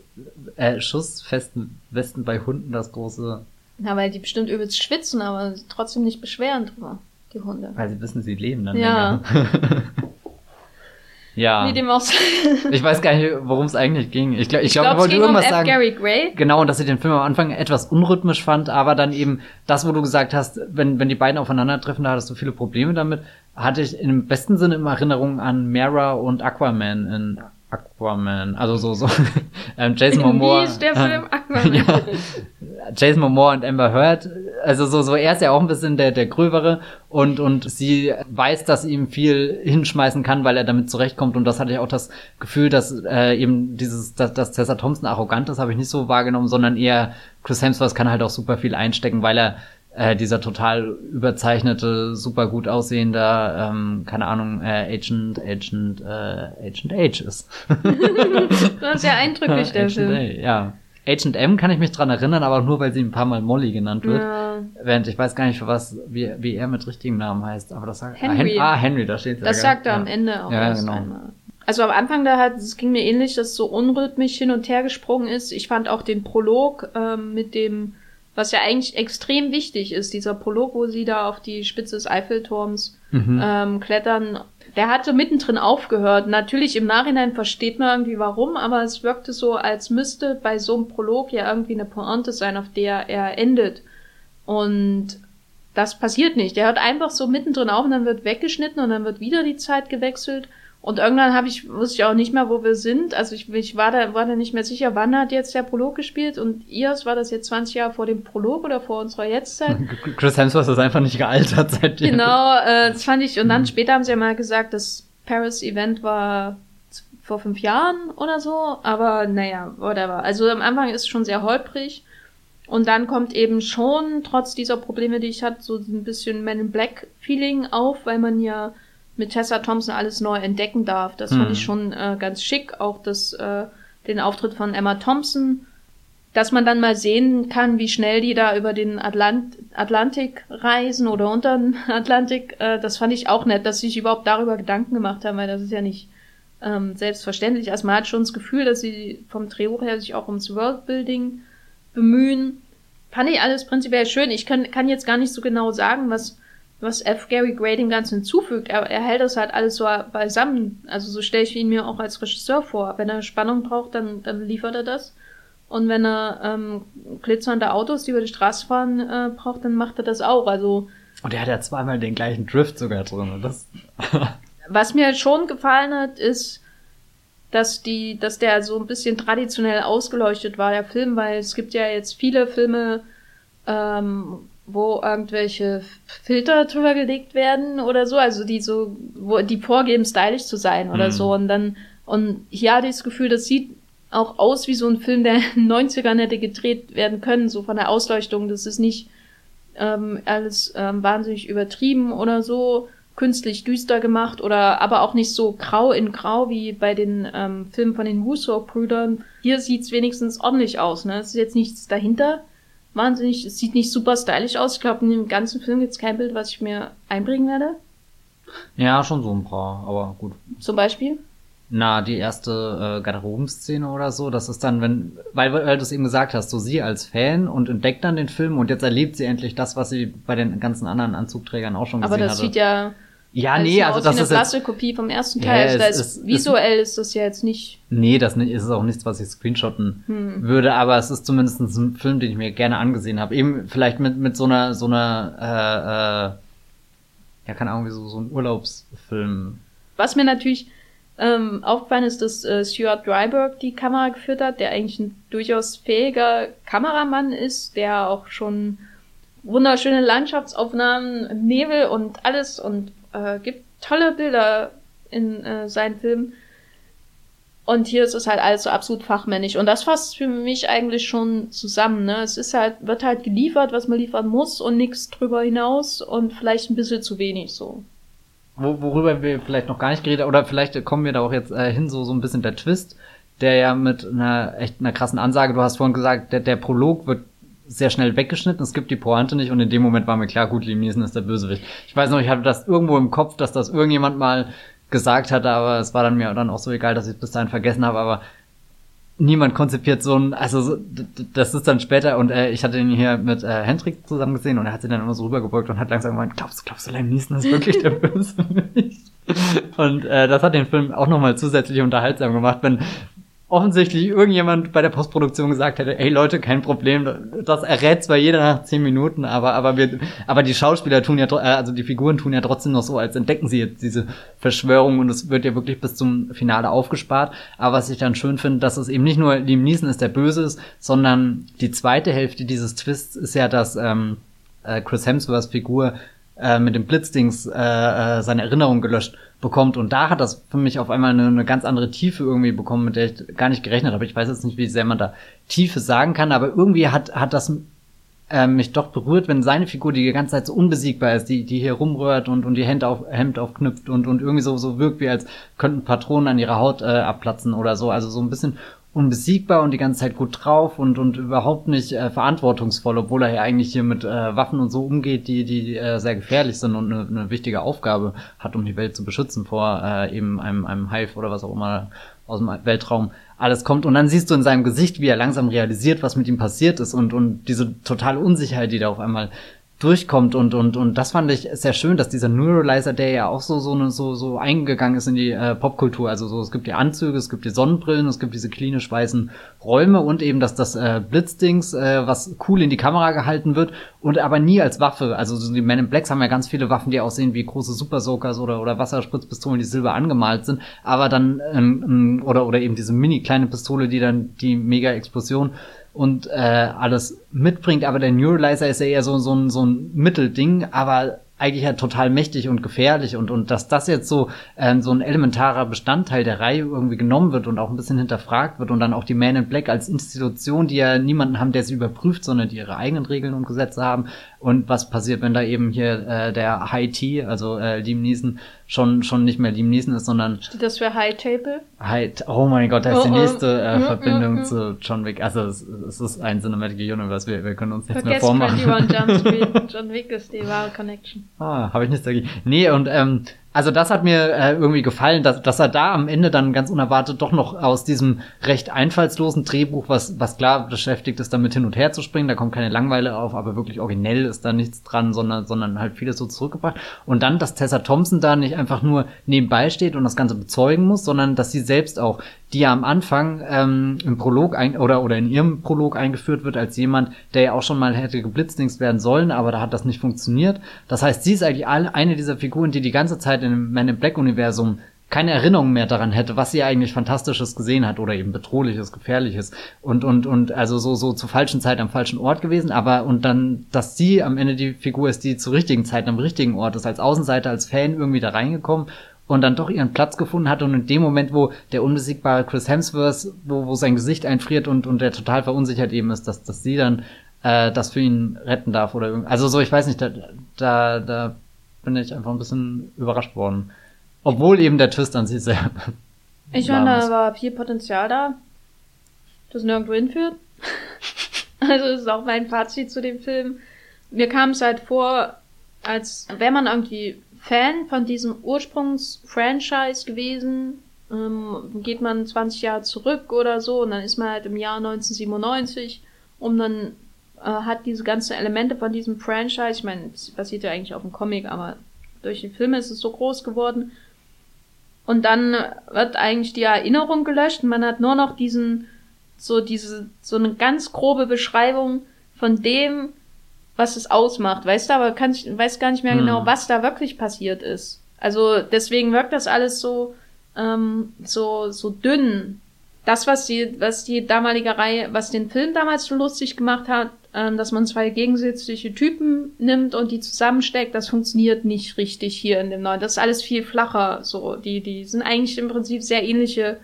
Speaker 1: äh, schussfesten Westen bei Hunden das große?
Speaker 2: Na, weil die bestimmt übelst schwitzen, aber trotzdem nicht beschweren drüber, die Hunde.
Speaker 1: Weil sie wissen, sie leben dann
Speaker 2: ja.
Speaker 1: länger. Ja.
Speaker 2: Wie dem auch
Speaker 1: Ich weiß gar nicht, worum es eigentlich ging. Ich glaube, ich,
Speaker 2: ich
Speaker 1: glaub,
Speaker 2: glaub,
Speaker 1: ich wollte irgendwas
Speaker 2: um
Speaker 1: sagen.
Speaker 2: Gary Gray.
Speaker 1: Genau, und dass ich den Film am Anfang etwas unrhythmisch fand, aber dann eben das, wo du gesagt hast, wenn, wenn die beiden aufeinandertreffen, da hattest du viele Probleme damit, hatte ich im besten Sinne immer Erinnerungen an Mara und Aquaman in Aquaman, also so, so, ähm, Jason Momoa.
Speaker 2: Wie ist der Film Aquaman?
Speaker 1: ja, Jason Momoa und Amber Heard, also so, so, er ist ja auch ein bisschen der, der Gröbere und, und sie weiß, dass sie ihm viel hinschmeißen kann, weil er damit zurechtkommt und das hatte ich auch das Gefühl, dass äh, eben dieses, dass, dass Tessa Thompson arrogant ist, habe ich nicht so wahrgenommen, sondern eher Chris Hemsworth kann halt auch super viel einstecken, weil er äh, dieser total überzeichnete, super gut aussehender, ähm, keine Ahnung, äh, Agent, Agent, äh, Agent H ist.
Speaker 2: das ist ja eindrücklich, der
Speaker 1: Agent
Speaker 2: Film.
Speaker 1: A, ja. Agent M kann ich mich dran erinnern, aber nur weil sie ein paar Mal Molly genannt wird.
Speaker 2: Ja.
Speaker 1: Während ich weiß gar nicht, für was, wie, wie er mit richtigem Namen heißt, aber das sagt
Speaker 2: Henry.
Speaker 1: Ah, Henry, da steht
Speaker 2: Das sagt er
Speaker 1: ja.
Speaker 2: am Ende auch
Speaker 1: Ja, genau.
Speaker 2: einmal. Also am Anfang da hat, es ging mir ähnlich, dass es so unrhythmisch hin und her gesprungen ist. Ich fand auch den Prolog ähm, mit dem, was ja eigentlich extrem wichtig ist, dieser Prolog, wo sie da auf die Spitze des Eiffelturms
Speaker 1: Mhm.
Speaker 2: ähm, klettern, der hatte mittendrin aufgehört. Natürlich im Nachhinein versteht man irgendwie warum, aber es wirkte so, als müsste bei so einem Prolog ja irgendwie eine Pointe sein, auf der er endet. Und das passiert nicht. Der hört einfach so mittendrin auf und dann wird weggeschnitten und dann wird wieder die Zeit gewechselt. Und irgendwann habe ich, wusste ich auch nicht mehr, wo wir sind. Also ich, ich war da, war da nicht mehr sicher, wann hat jetzt der Prolog gespielt und ihrs war das jetzt 20 Jahre vor dem Prolog oder vor unserer Jetztzeit?
Speaker 1: Chris Hemsworth ist einfach nicht gealtert seitdem.
Speaker 2: Genau, äh, das fand ich. Und dann später haben sie ja mal gesagt, das Paris-Event war vor fünf Jahren oder so. Aber naja, whatever. Also am Anfang ist es schon sehr holprig. Und dann kommt eben schon, trotz dieser Probleme, die ich hatte, so ein bisschen Men in Black Feeling auf, weil man ja mit Tessa Thompson alles neu entdecken darf. Das fand
Speaker 1: Mhm.
Speaker 2: ich schon äh, ganz schick. Auch das, äh, den Auftritt von Emma Thompson, dass man dann mal sehen kann, wie schnell die da über den Atlant Atlantik reisen oder unter den Atlantik. Äh, das fand ich auch nett, dass sie sich überhaupt darüber Gedanken gemacht haben, weil das ist ja nicht ähm, selbstverständlich. Also man hat schon das Gefühl, dass sie vom Drehbuch her sich auch ums Worldbuilding bemühen. Fand ich alles prinzipiell schön. Ich kann, kann jetzt gar nicht so genau sagen, was, was F. Gary Gray dem Ganzen hinzufügt. Er, er hält das halt alles so beisammen. Also so stelle ich ihn mir auch als Regisseur vor. Wenn er Spannung braucht, dann, dann liefert er das. Und wenn er ähm, glitzernde Autos, die über die Straße fahren, äh, braucht, dann macht er das auch. Also
Speaker 1: und er hat ja zweimal den gleichen Drift sogar drin. Das
Speaker 2: Was mir schon gefallen hat, ist, dass die, dass der so ein bisschen traditionell ausgeleuchtet war, der Film, weil es gibt ja jetzt viele Filme, ähm, wo irgendwelche Filter drüber gelegt werden oder so, also die so, wo die vorgeben, stylisch zu sein oder mhm. so. Und dann, und hier hatte ich das Gefühl, das sieht auch aus wie so ein Film, der in den 90ern hätte gedreht werden können, so von der Ausleuchtung. Das ist nicht ähm, alles ähm, wahnsinnig übertrieben oder so, künstlich düster gemacht oder aber auch nicht so grau in grau wie bei den ähm, Filmen von den Russo-Brüdern. Hier sieht's wenigstens ordentlich aus, ne? Es ist jetzt nichts dahinter. Wahnsinnig, es sieht nicht super stylisch aus. Ich glaube, in dem ganzen Film gibt's kein Bild, was ich mir einbringen werde.
Speaker 1: Ja, schon so ein paar, aber gut.
Speaker 2: Zum Beispiel?
Speaker 1: Na, die erste äh, Garderobenszene oder so, das ist dann, wenn, weil, weil du es eben gesagt hast, so sie als Fan und entdeckt dann den Film und jetzt erlebt sie endlich das, was sie bei den ganzen anderen Anzugträgern auch schon gesehen
Speaker 2: hatte. Aber das
Speaker 1: hatte.
Speaker 2: sieht ja
Speaker 1: ja, nee, also das
Speaker 2: ist
Speaker 1: eine
Speaker 2: blasse Kopie vom ersten Teil. Ja, also ist, ist, visuell ist das ja jetzt nicht.
Speaker 1: Nee, das ist es auch nichts, was ich screenshotten hm. würde, aber es ist zumindest ein Film, den ich mir gerne angesehen habe. Eben vielleicht mit mit so einer so einer äh, äh, ja keine Ahnung, wie so so ein Urlaubsfilm.
Speaker 2: Was mir natürlich ähm, aufgefallen ist, dass äh, Stuart Dryberg die Kamera geführt hat, der eigentlich ein durchaus fähiger Kameramann ist, der auch schon wunderschöne Landschaftsaufnahmen Nebel und alles und äh, gibt tolle Bilder in äh, seinen Filmen. Und hier ist es halt alles so absolut fachmännisch. Und das fasst für mich eigentlich schon zusammen. Ne? Es ist halt, wird halt geliefert, was man liefern muss und nichts drüber hinaus und vielleicht ein bisschen zu wenig so
Speaker 1: wo, worüber wir vielleicht noch gar nicht geredet oder vielleicht kommen wir da auch jetzt äh, hin, so, so ein bisschen der Twist, der ja mit einer echt einer krassen Ansage, du hast vorhin gesagt, der, der Prolog wird sehr schnell weggeschnitten, es gibt die Pointe nicht und in dem Moment war mir klar, gut, Liam Neeson ist der Bösewicht. Ich weiß noch, ich hatte das irgendwo im Kopf, dass das irgendjemand mal gesagt hatte, aber es war dann mir dann auch so egal, dass ich es bis dahin vergessen habe, aber niemand konzipiert so ein, also so, das ist dann später und äh, ich hatte ihn hier mit äh, Hendrik zusammen gesehen und er hat sich dann immer so rübergebeugt und hat langsam gemeint, glaubst du, glaubst du, Liam Neeson ist wirklich der Bösewicht? und äh, das hat den Film auch nochmal zusätzlich unterhaltsam gemacht, wenn offensichtlich irgendjemand bei der Postproduktion gesagt hätte, ey Leute, kein Problem, das errät zwar jeder nach zehn Minuten, aber, aber wir, aber die Schauspieler tun ja, äh, also die Figuren tun ja trotzdem noch so, als entdecken sie jetzt diese Verschwörung und es wird ja wirklich bis zum Finale aufgespart. Aber was ich dann schön finde, dass es eben nicht nur Liam Neeson ist, der böse ist, sondern die zweite Hälfte dieses Twists ist ja, dass ähm, äh, Chris Hemsworths Figur äh, mit dem Blitzdings äh, äh, seine Erinnerung gelöscht bekommt. Und da hat das für mich auf einmal eine, eine ganz andere Tiefe irgendwie bekommen, mit der ich gar nicht gerechnet habe. Ich weiß jetzt nicht, wie sehr man da Tiefe sagen kann, aber irgendwie hat, hat das äh, mich doch berührt, wenn seine Figur die ganze Zeit so unbesiegbar ist, die, die hier rumrührt und, und die Hände auf, Hemd aufknüpft und, und irgendwie so, so wirkt, wie als könnten Patronen an ihrer Haut äh, abplatzen oder so. Also so ein bisschen unbesiegbar und die ganze Zeit gut drauf und, und überhaupt nicht äh, verantwortungsvoll, obwohl er ja eigentlich hier mit äh, Waffen und so umgeht, die, die äh, sehr gefährlich sind und eine, eine wichtige Aufgabe hat, um die Welt zu beschützen vor äh, eben einem, einem Hive oder was auch immer aus dem Weltraum alles kommt. Und dann siehst du in seinem Gesicht, wie er langsam realisiert, was mit ihm passiert ist und, und diese totale Unsicherheit, die da auf einmal durchkommt und und und das fand ich sehr schön, dass dieser Neuralizer, der ja auch so so so so eingegangen ist in die äh, Popkultur, also so es gibt die Anzüge, es gibt die Sonnenbrillen, es gibt diese klinisch weißen Räume und eben dass das äh, Blitzdings, äh, was cool in die Kamera gehalten wird und aber nie als Waffe. Also so die Men in Blacks haben ja ganz viele Waffen, die aussehen wie große Super Soakers oder oder Wasserspritzpistolen, die silber angemalt sind, aber dann ähm, oder oder eben diese mini kleine Pistole, die dann die Mega Explosion und äh, alles mitbringt. Aber der Neuralizer ist ja eher so, so, ein, so ein Mittelding, aber eigentlich ja total mächtig und gefährlich und und dass das jetzt so ähm, so ein elementarer Bestandteil der Reihe irgendwie genommen wird und auch ein bisschen hinterfragt wird und dann auch die Man in Black als Institution, die ja niemanden haben, der sie überprüft, sondern die ihre eigenen Regeln und Gesetze haben und was passiert, wenn da eben hier äh, der High T, also äh, Liam Neeson schon schon nicht mehr Liam ist, sondern
Speaker 2: steht das für High Table?
Speaker 1: High, oh mein Gott, das ist die oh, oh. nächste äh, Verbindung zu John Wick. Also es, es ist ein Cinematic Universe, wir, wir können uns nichts mehr vormachen.
Speaker 2: John, Street. John Wick ist die wahre Connection.
Speaker 1: Ah, habe ich nichts dagegen. Nee, und ähm, Also das hat mir äh, irgendwie gefallen, dass, dass er da am Ende dann ganz unerwartet doch noch aus diesem recht einfallslosen Drehbuch, was, was klar beschäftigt ist, damit hin und her zu springen, da kommt keine Langweile auf, aber wirklich originell ist da nichts dran, sondern, sondern halt vieles so zurückgebracht. Und dann, dass Tessa Thompson da nicht einfach nur nebenbei steht und das Ganze bezeugen muss, sondern dass sie selbst auch, die ja am Anfang ähm, im Prolog ein, oder, oder in ihrem Prolog eingeführt wird als jemand, der ja auch schon mal hätte geblitzdingst werden sollen, aber da hat das nicht funktioniert. Das heißt, sie ist eigentlich eine dieser Figuren, die die ganze Zeit dem Man in Black Universum keine Erinnerung mehr daran hätte, was sie eigentlich Fantastisches gesehen hat oder eben Bedrohliches, Gefährliches und und und also so so zur falschen Zeit am falschen Ort gewesen, aber und dann, dass sie am Ende die Figur ist, die zur richtigen Zeit am richtigen Ort ist, als Außenseiter, als Fan irgendwie da reingekommen und dann doch ihren Platz gefunden hat und in dem Moment, wo der unbesiegbare Chris Hemsworth, wo, wo sein Gesicht einfriert und und der total verunsichert eben ist, dass dass sie dann äh, das für ihn retten darf oder irgendwie, also so ich weiß nicht, da da, da bin ich einfach ein bisschen überrascht worden. Obwohl eben der Twist an sich sehr.
Speaker 2: Ich fand, da war viel Potenzial da, das nirgendwo hinführt. also das ist auch mein Fazit zu dem Film. Mir kam es halt vor, als wäre man irgendwie Fan von diesem Ursprungs-Franchise gewesen. Ähm, geht man 20 Jahre zurück oder so und dann ist man halt im Jahr 1997, um dann äh, hat diese ganzen Elemente von diesem Franchise, ich meine, es basiert ja eigentlich auf dem Comic, aber durch die Filme ist es so groß geworden. Und dann wird eigentlich die Erinnerung gelöscht und man hat nur noch diesen, so diese, so eine ganz grobe Beschreibung von dem, was es ausmacht. Weißt du, aber kann ich, weiß gar nicht mehr genau, hm. was da wirklich passiert ist. Also deswegen wirkt das alles so, ähm, so, so dünn. Das, was die, was die damalige Reihe, was den Film damals so lustig gemacht hat, ähm, dass man zwei gegensätzliche Typen nimmt und die zusammensteckt, das funktioniert nicht richtig hier in dem neuen. Das ist alles viel flacher. So, die, die sind eigentlich im Prinzip sehr ähnliche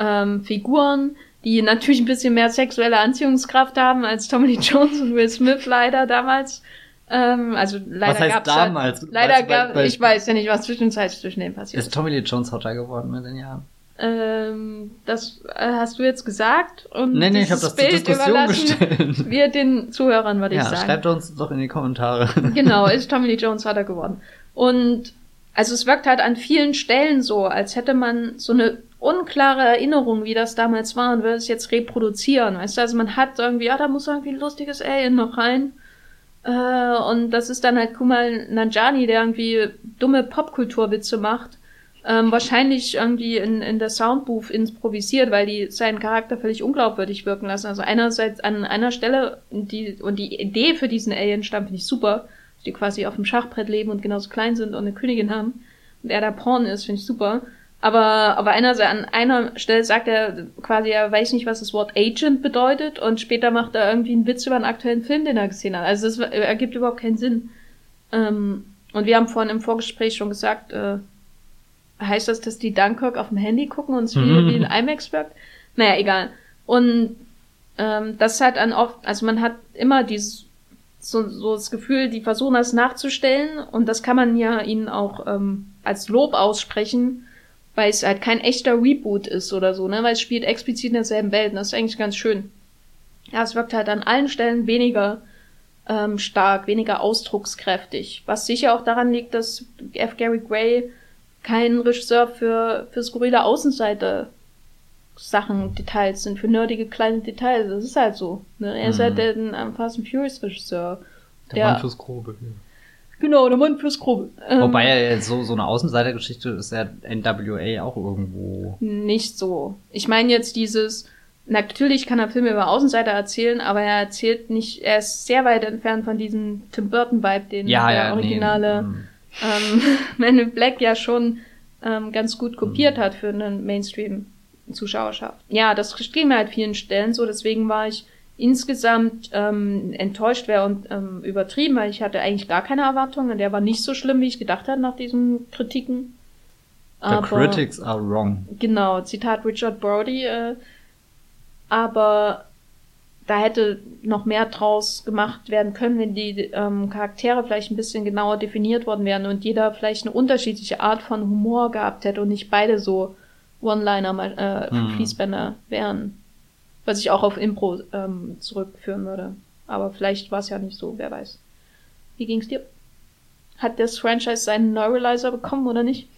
Speaker 2: ähm, Figuren, die natürlich ein bisschen mehr sexuelle Anziehungskraft haben als Tommy Lee Jones und Will Smith leider damals. Ähm, also leider
Speaker 1: was heißt
Speaker 2: gab's
Speaker 1: damals?
Speaker 2: Halt, leider gab, ich weiß ja nicht, was zwischenzeitlich zwischen denen passiert
Speaker 1: ist. Tommy Lee Jones hotter geworden mit den Jahren?
Speaker 2: Ähm, das äh, hast du jetzt gesagt und
Speaker 1: nee, nee, ich habe das Bild zur Diskussion gestellt.
Speaker 2: Wir den Zuhörern, würde
Speaker 1: ja,
Speaker 2: ich sagen.
Speaker 1: Schreibt uns doch in die Kommentare.
Speaker 2: Genau, ist Tommy Lee Jones Vater geworden. Und also es wirkt halt an vielen Stellen so, als hätte man so eine unklare Erinnerung, wie das damals war und will es jetzt reproduzieren. Weißt du, also man hat irgendwie, ja, da muss irgendwie ein lustiges Alien noch rein. Äh, und das ist dann halt Kumal Nanjani, der irgendwie dumme Popkulturwitze macht ähm, wahrscheinlich irgendwie in, in der Soundbooth improvisiert, weil die seinen Charakter völlig unglaubwürdig wirken lassen. Also einerseits an einer Stelle, die, und die Idee für diesen Alien-Stamm finde ich super, die quasi auf dem Schachbrett leben und genauso klein sind und eine Königin haben. Und er der Porn ist, finde ich super. Aber, aber einerseits an einer Stelle sagt er quasi, er weiß nicht, was das Wort Agent bedeutet und später macht er irgendwie einen Witz über einen aktuellen Film, den er gesehen hat. Also das ergibt überhaupt keinen Sinn. Ähm, und wir haben vorhin im Vorgespräch schon gesagt, äh, heißt das, dass die Dunkirk auf dem Handy gucken und es wie, wie ein IMAX wirkt? Naja, egal. Und ähm, das hat dann oft, also man hat immer dieses so, so das Gefühl, die versuchen das nachzustellen und das kann man ja ihnen auch ähm, als Lob aussprechen, weil es halt kein echter Reboot ist oder so, ne? Weil es spielt explizit in derselben Welt und das ist eigentlich ganz schön. Ja, es wirkt halt an allen Stellen weniger ähm, stark, weniger ausdruckskräftig. Was sicher auch daran liegt, dass F. Gary Gray kein Regisseur für, für skurrile Außenseite Sachen, Details sind, für nerdige kleine Details. Das ist halt so. Ne? Er mhm. ist halt der um, Fast and Furious Regisseur.
Speaker 1: Der, der Mann fürs Grobe, ja.
Speaker 2: Genau, der Mann fürs Grobe.
Speaker 1: Ähm, Wobei er so, so eine Außenseitergeschichte ist ja NWA auch irgendwo.
Speaker 2: Nicht so. Ich meine jetzt dieses, natürlich kann er Filme über Außenseiter erzählen, aber er erzählt nicht, er ist sehr weit entfernt von diesem Tim Burton-Vibe, den
Speaker 1: ja,
Speaker 2: der
Speaker 1: ja,
Speaker 2: originale nee, ähm, Man in Black ja schon ähm, ganz gut kopiert hat für eine Mainstream-Zuschauerschaft. Ja, das ging mir halt vielen Stellen so, deswegen war ich insgesamt ähm, enttäuscht wäre und ähm, übertrieben, weil ich hatte eigentlich gar keine Erwartungen. Der war nicht so schlimm, wie ich gedacht hatte nach diesen Kritiken.
Speaker 1: The aber, critics are wrong.
Speaker 2: Genau, Zitat Richard Brody. Äh, aber da hätte noch mehr draus gemacht werden können, wenn die ähm, Charaktere vielleicht ein bisschen genauer definiert worden wären und jeder vielleicht eine unterschiedliche Art von Humor gehabt hätte und nicht beide so One-Liner, äh, hm. Fließbänder wären. Was ich auch auf Impro ähm, zurückführen würde. Aber vielleicht war es ja nicht so, wer weiß. Wie ging's dir? Hat das Franchise seinen Neuralizer bekommen oder nicht?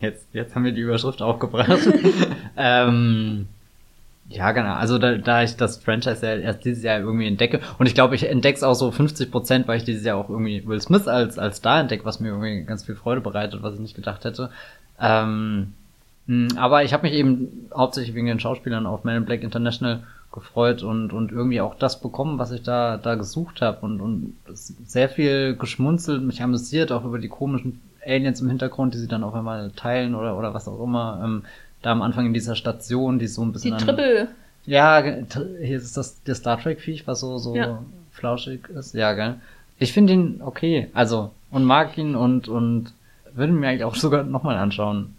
Speaker 1: Jetzt, jetzt haben wir die Überschrift auch gebracht. ähm, ja, genau. Also da, da ich das Franchise ja erst dieses Jahr irgendwie entdecke und ich glaube, ich entdecke es auch so 50 Prozent, weil ich dieses Jahr auch irgendwie Will Smith als als Star entdecke, was mir irgendwie ganz viel Freude bereitet, was ich nicht gedacht hätte. Ähm, aber ich habe mich eben hauptsächlich wegen den Schauspielern auf Man in Black International gefreut und und irgendwie auch das bekommen, was ich da da gesucht habe und und sehr viel geschmunzelt, mich amüsiert auch über die komischen Aliens im Hintergrund, die sie dann auf einmal teilen oder oder was auch immer. Ähm, da am Anfang in dieser Station, die so ein bisschen.
Speaker 2: Die Triple.
Speaker 1: Ja, hier ist das der Star Trek-Viech, was so, so ja. flauschig ist. Ja, gell. Ich finde ihn okay. Also, und mag ihn und, und würde mir eigentlich auch sogar nochmal anschauen.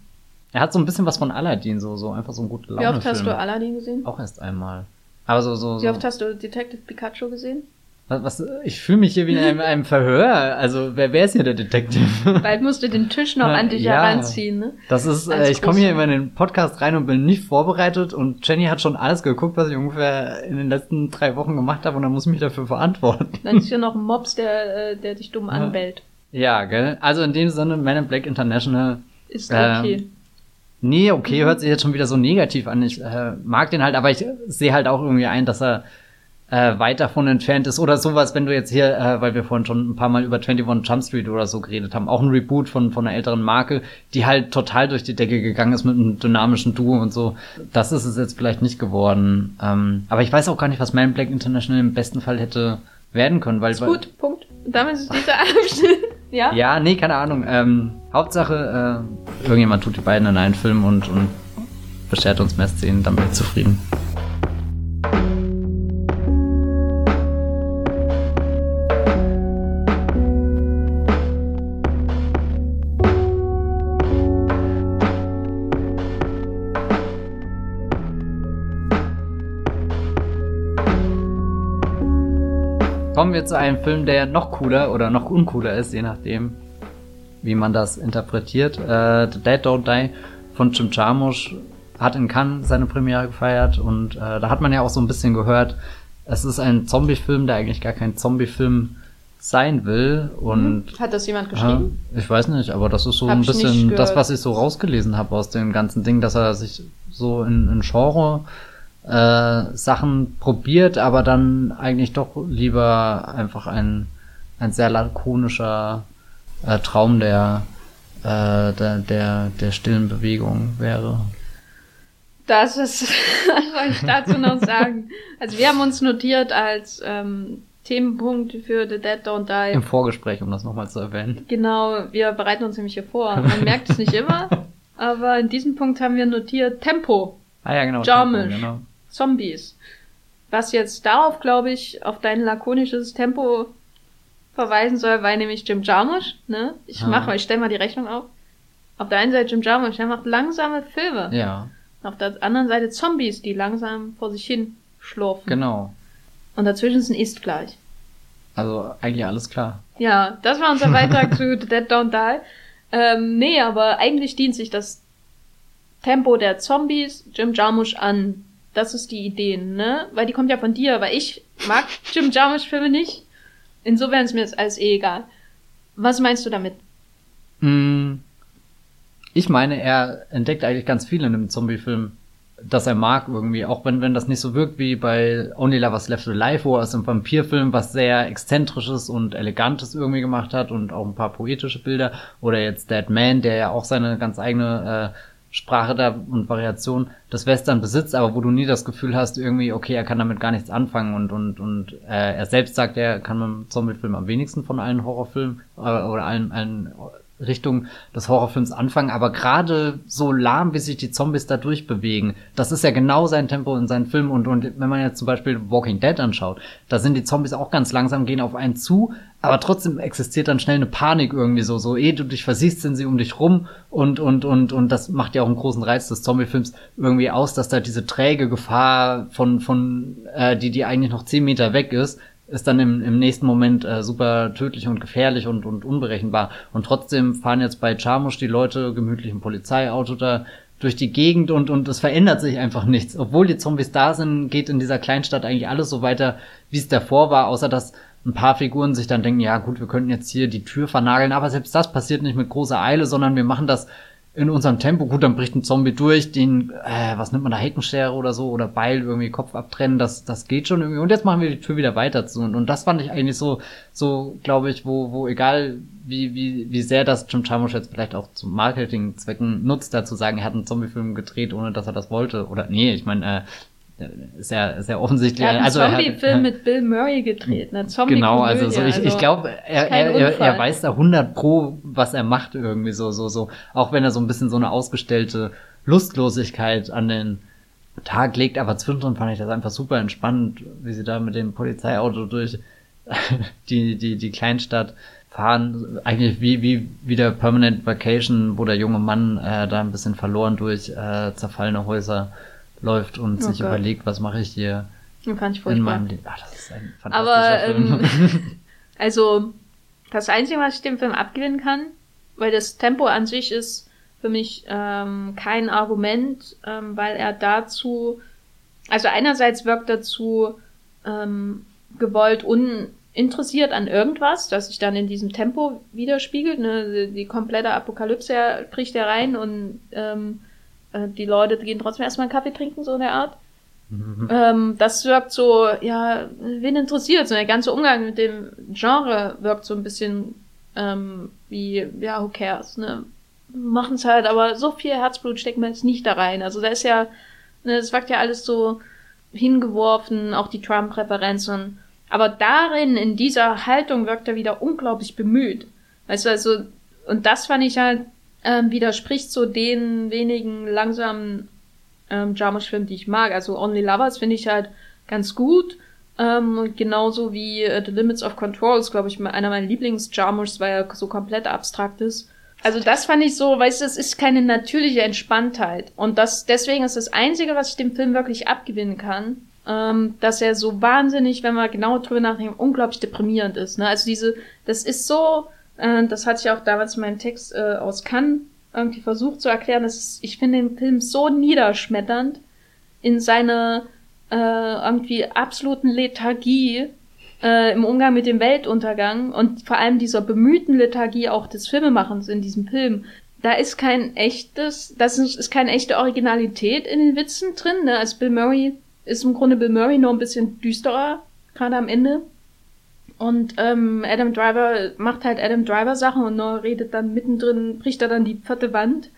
Speaker 1: Er hat so ein bisschen was von Aladdin, so, so einfach so ein guter
Speaker 2: Laune Wie oft hast du Aladdin gesehen?
Speaker 1: Auch erst einmal. Aber so, so,
Speaker 2: so. Wie oft hast du Detective Pikachu gesehen?
Speaker 1: Was, was, ich fühle mich hier wie in einem, einem Verhör. Also, wer, wer ist hier der Detective?
Speaker 2: Bald musst du den Tisch noch an dich ja, heranziehen, ne?
Speaker 1: Das ist, äh, ich komme hier immer in den Podcast rein und bin nicht vorbereitet und Jenny hat schon alles geguckt, was ich ungefähr in den letzten drei Wochen gemacht habe und dann muss ich mich dafür verantworten.
Speaker 2: Dann ist hier noch ein Mops, der, äh, der dich dumm anbellt.
Speaker 1: Ja, gell? Also in dem Sinne, Man in Black International.
Speaker 2: Ist okay. Äh,
Speaker 1: nee, okay, mhm. hört sich jetzt schon wieder so negativ an. Ich äh, mag den halt, aber ich sehe halt auch irgendwie ein, dass er äh, weit davon entfernt ist oder sowas, wenn du jetzt hier, äh, weil wir vorhin schon ein paar Mal über 21 Jump Street oder so geredet haben, auch ein Reboot von, von einer älteren Marke, die halt total durch die Decke gegangen ist mit einem dynamischen Duo und so. Das ist es jetzt vielleicht nicht geworden. Ähm, aber ich weiß auch gar nicht, was Man Black International im besten Fall hätte werden können, weil...
Speaker 2: Ist gut, Punkt. damit ist dieser Abschnitt.
Speaker 1: Ja? Ja, nee, keine Ahnung. Ähm, Hauptsache, äh, irgendjemand tut die beiden in einen Film und, und beschert uns mehr Szenen, dann bin ich zufrieden. Kommen wir zu einem Film, der noch cooler oder noch uncooler ist, je nachdem, wie man das interpretiert. Äh, The Dead Don't Die von Jim Jarmusch hat in Cannes seine Premiere gefeiert und äh, da hat man ja auch so ein bisschen gehört, es ist ein Zombie-Film, der eigentlich gar kein Zombie-Film sein will und
Speaker 2: mhm. hat das jemand geschrieben?
Speaker 1: Äh, ich weiß nicht, aber das ist so Hab ein bisschen das, was ich so rausgelesen habe aus dem ganzen Ding, dass er sich so in, in Genre äh, Sachen probiert, aber dann eigentlich doch lieber einfach ein, ein sehr lakonischer äh, Traum der, äh, der, der, der stillen Bewegung wäre.
Speaker 2: Das ist, was soll ich dazu noch sagen? Also wir haben uns notiert als ähm, Themenpunkt für The Dead Don't Die.
Speaker 1: Im Vorgespräch, um das nochmal zu erwähnen.
Speaker 2: Genau, wir bereiten uns nämlich hier vor. Man merkt es nicht immer, aber in diesem Punkt haben wir notiert Tempo.
Speaker 1: Ah ja, genau.
Speaker 2: Tempo, genau. Zombies. Was jetzt darauf, glaube ich, auf dein lakonisches Tempo verweisen soll, weil nämlich Jim Jarmusch, ne? Ich ah. mache, ich stelle mal die Rechnung auf. Auf der einen Seite Jim Jarmusch, der macht langsame Filme.
Speaker 1: Ja.
Speaker 2: Auf der anderen Seite Zombies, die langsam vor sich hin schlurfen.
Speaker 1: Genau.
Speaker 2: Und dazwischen ist ein Ist gleich.
Speaker 1: Also eigentlich alles klar.
Speaker 2: Ja, das war unser Beitrag zu The Dead Don't Die. Ähm, nee, aber eigentlich dient sich das Tempo der Zombies Jim Jarmusch an. Das ist die Idee, ne? Weil die kommt ja von dir, weil ich mag Jim Jarmusch-Filme nicht. Insofern ist mir das alles eh egal. Was meinst du damit?
Speaker 1: Hm. Ich meine, er entdeckt eigentlich ganz viel in einem Zombie-Film, das er mag irgendwie, auch wenn, wenn das nicht so wirkt wie bei Only Lovers Left Alive, wo er es im Vampirfilm was sehr exzentrisches und elegantes irgendwie gemacht hat und auch ein paar poetische Bilder, oder jetzt Dead Man, der ja auch seine ganz eigene äh, Sprache da und Variation des Western besitzt, aber wo du nie das Gefühl hast, irgendwie, okay, er kann damit gar nichts anfangen und, und, und äh, er selbst sagt, er kann mit Zombie-Film am wenigsten von allen Horrorfilmen äh, oder allen, allen Richtung des Horrorfilms anfangen, aber gerade so lahm, wie sich die Zombies da durchbewegen, das ist ja genau sein Tempo in seinen Filmen. Und, und wenn man jetzt zum Beispiel Walking Dead anschaut, da sind die Zombies auch ganz langsam, gehen auf einen zu, aber trotzdem existiert dann schnell eine Panik irgendwie so, so eh du dich versiehst, sind sie um dich rum. Und, und, und, und das macht ja auch einen großen Reiz des Zombie-Films irgendwie aus, dass da diese träge Gefahr von, von, äh, die, die eigentlich noch zehn Meter weg ist, ist dann im, im nächsten Moment äh, super tödlich und gefährlich und, und unberechenbar. Und trotzdem fahren jetzt bei Charmusch die Leute gemütlich im Polizeiauto da durch die Gegend und, und es verändert sich einfach nichts. Obwohl die Zombies da sind, geht in dieser Kleinstadt eigentlich alles so weiter, wie es davor war, außer dass ein paar Figuren sich dann denken, ja gut, wir könnten jetzt hier die Tür vernageln, aber selbst das passiert nicht mit großer Eile, sondern wir machen das in unserem Tempo. Gut, dann bricht ein Zombie durch, den, äh, was nimmt man da, Heckenschere oder so, oder Beil irgendwie Kopf abtrennen, das, das geht schon irgendwie. Und jetzt machen wir die Tür wieder weiter zu. Und, und das fand ich eigentlich so, so, glaube ich, wo, wo egal wie, wie, wie sehr das Jim Jarmusch jetzt vielleicht auch zu Marketingzwecken nutzt, da zu sagen, er hat einen Zombie-Film gedreht, ohne dass er das wollte. Oder nee, ich meine, äh, ja sehr offensichtlich.
Speaker 2: Er hat einen
Speaker 1: also
Speaker 2: Zombie-Film mit Bill Murray gedreht, ne? Zombie
Speaker 1: Genau, also so, ich, ich also glaube, er, er, er, er weiß da 100 pro, was er macht irgendwie so, so, so. Auch wenn er so ein bisschen so eine ausgestellte Lustlosigkeit an den Tag legt, aber zwischendrin fand ich das einfach super entspannt, wie sie da mit dem Polizeiauto durch die, die, die Kleinstadt fahren. Eigentlich wie, wie, wie der Permanent Vacation, wo der junge Mann äh, da ein bisschen verloren durch äh, zerfallene Häuser läuft und oh sich Gott. überlegt, was mache ich hier
Speaker 2: fand ich in meinem
Speaker 1: Leben. Ach, das ist ein
Speaker 2: fantastischer Aber, Film. Ähm, also, das Einzige, was ich dem Film abgewinnen kann, weil das Tempo an sich ist für mich ähm, kein Argument, ähm, weil er dazu, also einerseits wirkt dazu ähm, gewollt uninteressiert an irgendwas, das sich dann in diesem Tempo widerspiegelt. Ne? Die komplette Apokalypse bricht er rein und ähm, äh, die Leute gehen trotzdem erstmal einen Kaffee trinken, so in der Art. Mhm. Ähm, das wirkt so, ja, wen interessiert? So der ganze Umgang mit dem Genre wirkt so ein bisschen ähm, wie, ja, who cares, ne? Machen es halt, aber so viel Herzblut stecken wir jetzt nicht da rein. Also da ist ja, ne, das wirkt ja alles so hingeworfen, auch die Trump-Präferenzen. Aber darin, in dieser Haltung wirkt er wieder unglaublich bemüht. Weißt du, also, und das fand ich halt ähm, widerspricht so den wenigen langsamen ähm, Jarmusch-Filmen, die ich mag. Also Only Lovers finde ich halt ganz gut. Ähm, genauso wie äh, The Limits of Control ist, glaube ich, einer meiner Lieblings-Jarmuschs, weil er so komplett abstrakt ist. Also das fand ich so, weißt du, das ist keine natürliche Entspanntheit. Und das, deswegen ist das Einzige, was ich dem Film wirklich abgewinnen kann, ähm, dass er so wahnsinnig, wenn man genau drüber nachdenkt, unglaublich deprimierend ist. Ne? Also diese, das ist so, äh, das hatte ich auch damals in meinem Text äh, aus Cannes irgendwie versucht zu erklären. Das ist, ich finde den Film so niederschmetternd in seiner äh, irgendwie absoluten Lethargie äh, im Umgang mit dem Weltuntergang und vor allem dieser bemühten Lethargie auch des Filmemachens in diesem Film. Da ist kein echtes, das ist, ist keine echte Originalität in den Witzen drin. Ne? Als Bill Murray ist im Grunde Bill Murray nur ein bisschen düsterer, gerade am Ende. Und ähm, Adam Driver macht halt Adam Driver Sachen und nur redet dann mittendrin, bricht er dann die vierte Wand,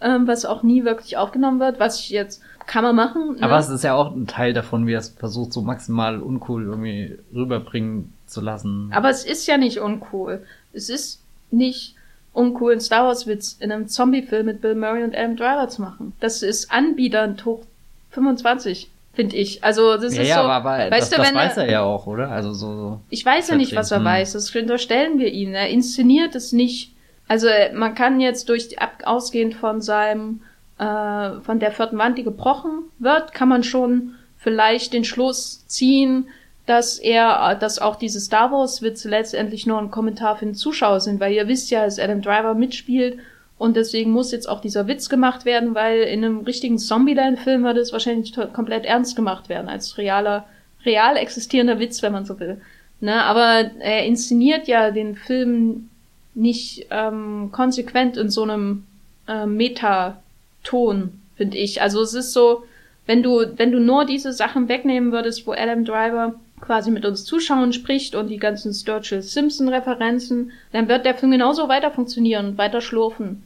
Speaker 2: ähm, was auch nie wirklich aufgenommen wird, was ich jetzt kann man machen.
Speaker 1: Ne? Aber es ist ja auch ein Teil davon, wie er es versucht, so maximal uncool irgendwie rüberbringen zu lassen.
Speaker 2: Aber es ist ja nicht uncool. Es ist nicht uncool, einen Star Wars Witz in einem Zombie-Film mit Bill Murray und Adam Driver zu machen. Das ist anbiedernd hoch 25 finde ich. Also das
Speaker 1: ja,
Speaker 2: ist
Speaker 1: ja,
Speaker 2: so,
Speaker 1: aber, aber weißt das, du, wenn das weiß er, er ja auch, oder? Also so. so
Speaker 2: ich weiß ja nicht, was er hm. weiß. Das unterstellen wir ihm. Er inszeniert es nicht. Also man kann jetzt durch die, ab, ausgehend von seinem äh, von der vierten Wand, die gebrochen wird, kann man schon vielleicht den Schluss ziehen, dass er, dass auch diese Star Wars Witze letztendlich nur ein Kommentar für den Zuschauer sind, weil ihr wisst ja, dass Adam Driver mitspielt und deswegen muss jetzt auch dieser Witz gemacht werden, weil in einem richtigen Zombieland-Film würde es wahrscheinlich komplett ernst gemacht werden, als realer, real existierender Witz, wenn man so will. Ne? Aber er inszeniert ja den Film nicht ähm, konsequent in so einem äh, Metaton, finde ich. Also es ist so, wenn du, wenn du nur diese Sachen wegnehmen würdest, wo Adam Driver quasi mit uns Zuschauern spricht und die ganzen Sturgill Simpson Referenzen, dann wird der Film genauso weiter funktionieren weiter schlurfen.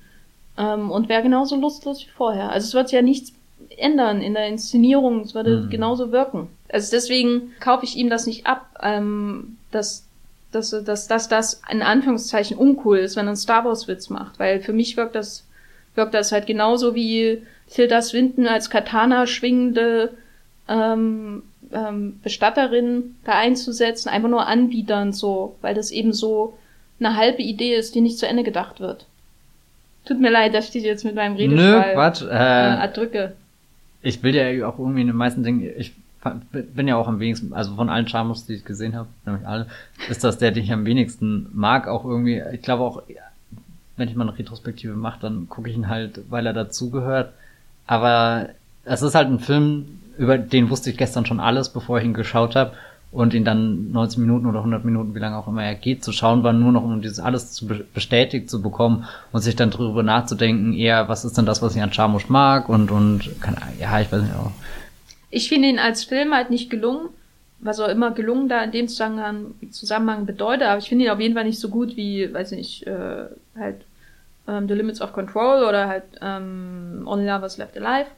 Speaker 2: Ähm, und wäre genauso lustlos wie vorher. Also es wird ja nichts ändern in der Inszenierung, es würde mhm. genauso wirken. Also deswegen kaufe ich ihm das nicht ab, ähm, dass, dass, dass, dass das in Anführungszeichen uncool ist, wenn er einen Star Wars Witz macht, weil für mich wirkt das, wirkt das halt genauso wie Tilda Swinton als Katana schwingende ähm, ähm, Bestatterin da einzusetzen, einfach nur anbiedern so, weil das eben so eine halbe Idee ist, die nicht zu Ende gedacht wird. Tut mir leid, dass ich dich jetzt mit meinem Redeschwall
Speaker 1: Nö, Quatsch. Äh,
Speaker 2: äh, erdrücke.
Speaker 1: Ich will ja auch irgendwie in den meisten Dingen, ich bin ja auch am wenigsten, also von allen Charmos, die ich gesehen habe, nämlich alle, ist das der, den ich am wenigsten mag, auch irgendwie, ich glaube auch, wenn ich mal eine Retrospektive mache, dann gucke ich ihn halt, weil er dazugehört. Aber es ist halt ein Film, über den wusste ich gestern schon alles, bevor ich ihn geschaut habe. Und ihn dann 90 Minuten oder 100 Minuten, wie lange auch immer er geht, zu schauen war, nur noch um dieses alles zu bestätigt zu bekommen und sich dann darüber nachzudenken, eher, was ist denn das, was ich an Charmusch mag und, und, kann, ja, ich weiß nicht auch.
Speaker 2: Ich finde ihn als Film halt nicht gelungen, was auch immer gelungen da in dem Zusammenhang, Zusammenhang bedeutet, aber ich finde ihn auf jeden Fall nicht so gut wie, weiß nicht, äh, halt ähm, The Limits of Control oder halt ähm, Only Lovers Left Alive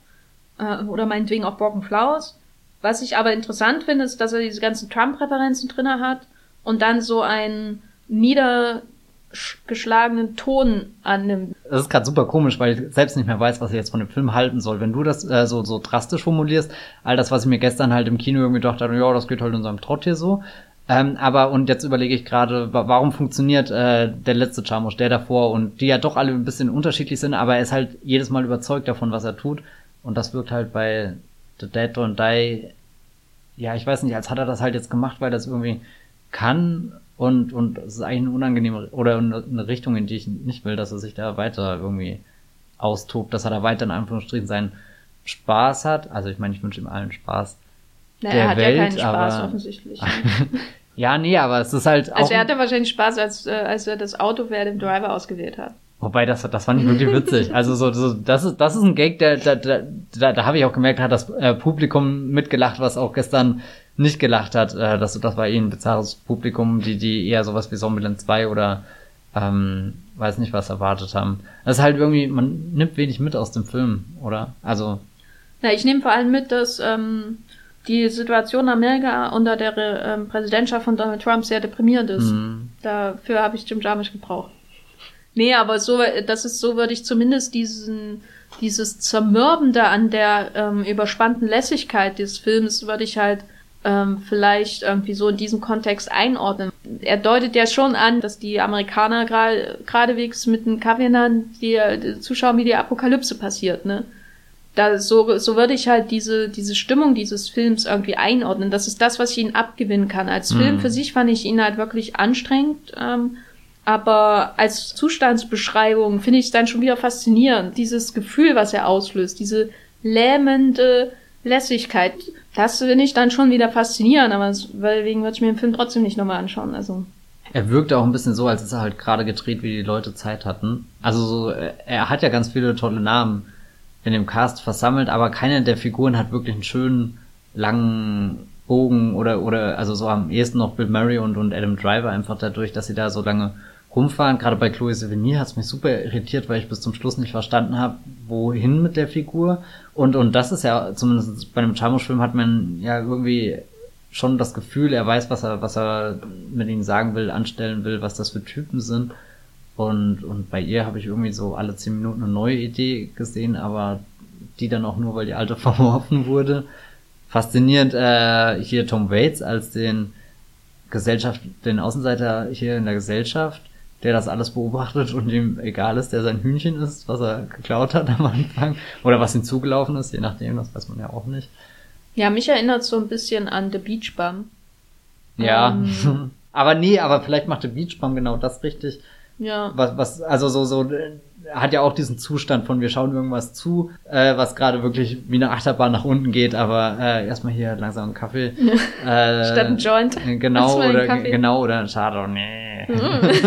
Speaker 2: äh, oder meinetwegen auch Broken Flowers. Was ich aber interessant finde, ist, dass er diese ganzen Trump-Referenzen drinne hat und dann so einen niedergeschlagenen Ton annimmt.
Speaker 1: Das ist gerade super komisch, weil ich selbst nicht mehr weiß, was ich jetzt von dem Film halten soll. Wenn du das äh, so, so drastisch formulierst, all das, was ich mir gestern halt im Kino irgendwie dachte, ja, das geht halt in seinem Trott hier so. Ähm, aber und jetzt überlege ich gerade, warum funktioniert äh, der letzte Charmusch, der davor und die ja doch alle ein bisschen unterschiedlich sind, aber er ist halt jedes Mal überzeugt davon, was er tut. Und das wirkt halt bei The Dead Don't Die, ja, ich weiß nicht, als hat er das halt jetzt gemacht, weil das irgendwie kann und, und es ist eigentlich eine unangenehme oder eine Richtung, in die ich nicht will, dass er sich da weiter irgendwie austobt, dass er da weiter in Anführungsstrichen seinen Spaß hat. Also ich meine, ich wünsche ihm allen Spaß.
Speaker 2: Na, der er hat Welt, ja keinen Spaß aber, offensichtlich.
Speaker 1: ja, nee, aber es ist halt
Speaker 2: auch. Also er hatte wahrscheinlich Spaß, als, äh, als er das Auto wer dem Driver ausgewählt hat.
Speaker 1: Wobei, das, das fand ich wirklich witzig. Also so, so das ist das ist ein Gag, der da, da, da, da habe ich auch gemerkt, hat das äh, Publikum mitgelacht, was auch gestern nicht gelacht hat. Äh, das, das war eh ein bizarres Publikum, die die eher sowas wie Zombieland 2 oder ähm, weiß nicht was erwartet haben. Das ist halt irgendwie, man nimmt wenig mit aus dem Film, oder? Also.
Speaker 2: Ja, ich nehme vor allem mit, dass ähm, die Situation in Amerika unter der ähm, Präsidentschaft von Donald Trump sehr deprimierend ist. Mhm. Dafür habe ich Jim Jarmusch gebraucht. Nee, aber so, das ist so, würde ich zumindest diesen, dieses Zermürbende an der ähm, überspannten Lässigkeit des Films, würde ich halt ähm, vielleicht irgendwie so in diesem Kontext einordnen. Er deutet ja schon an, dass die Amerikaner gerade geradewegs mit den Covenant die, die zuschauen, wie die Apokalypse passiert, ne? Da, so, so würde ich halt diese, diese Stimmung dieses Films irgendwie einordnen. Das ist das, was ich ihn abgewinnen kann. Als Film mhm. für sich fand ich ihn halt wirklich anstrengend. Ähm, aber als Zustandsbeschreibung finde ich es dann schon wieder faszinierend. Dieses Gefühl, was er auslöst, diese lähmende Lässigkeit, das finde ich dann schon wieder faszinierend, aber deswegen würde ich mir den Film trotzdem nicht nochmal anschauen. Also.
Speaker 1: Er wirkt auch ein bisschen so, als ist er halt gerade gedreht, wie die Leute Zeit hatten. Also so, er hat ja ganz viele tolle Namen in dem Cast versammelt, aber keine der Figuren hat wirklich einen schönen, langen Bogen oder, oder, also so am ehesten noch Bill Murray und, und Adam Driver einfach dadurch, dass sie da so lange rumfahren. Gerade bei Chloe Sevigny hat es mich super irritiert, weil ich bis zum Schluss nicht verstanden habe, wohin mit der Figur. Und, und das ist ja, zumindest bei einem Charmo-Film hat man ja irgendwie schon das Gefühl, er weiß, was er, was er mit ihnen sagen will, anstellen will, was das für Typen sind. Und, und bei ihr habe ich irgendwie so alle zehn Minuten eine neue Idee gesehen, aber die dann auch nur, weil die alte verworfen wurde. Faszinierend äh, hier Tom Waits als den Gesellschaft, den Außenseiter hier in der Gesellschaft, der das alles beobachtet und ihm egal ist, der sein Hühnchen ist, was er geklaut hat am Anfang oder was ihm zugelaufen ist, je nachdem, das weiß man ja auch nicht.
Speaker 2: Ja, mich erinnert so ein bisschen an The Beach Bum.
Speaker 1: Ja, ähm, aber nee, aber vielleicht macht The Beach Bum genau das richtig. Ja. Was, was, also so, so, hat ja auch diesen Zustand von wir schauen irgendwas zu, äh, was gerade wirklich wie eine Achterbahn nach unten geht, aber äh, erstmal hier langsam einen Kaffee.
Speaker 2: äh, Statt ein Joint.
Speaker 1: Genau, oder genau, oder ein Chardonnay. Mhm.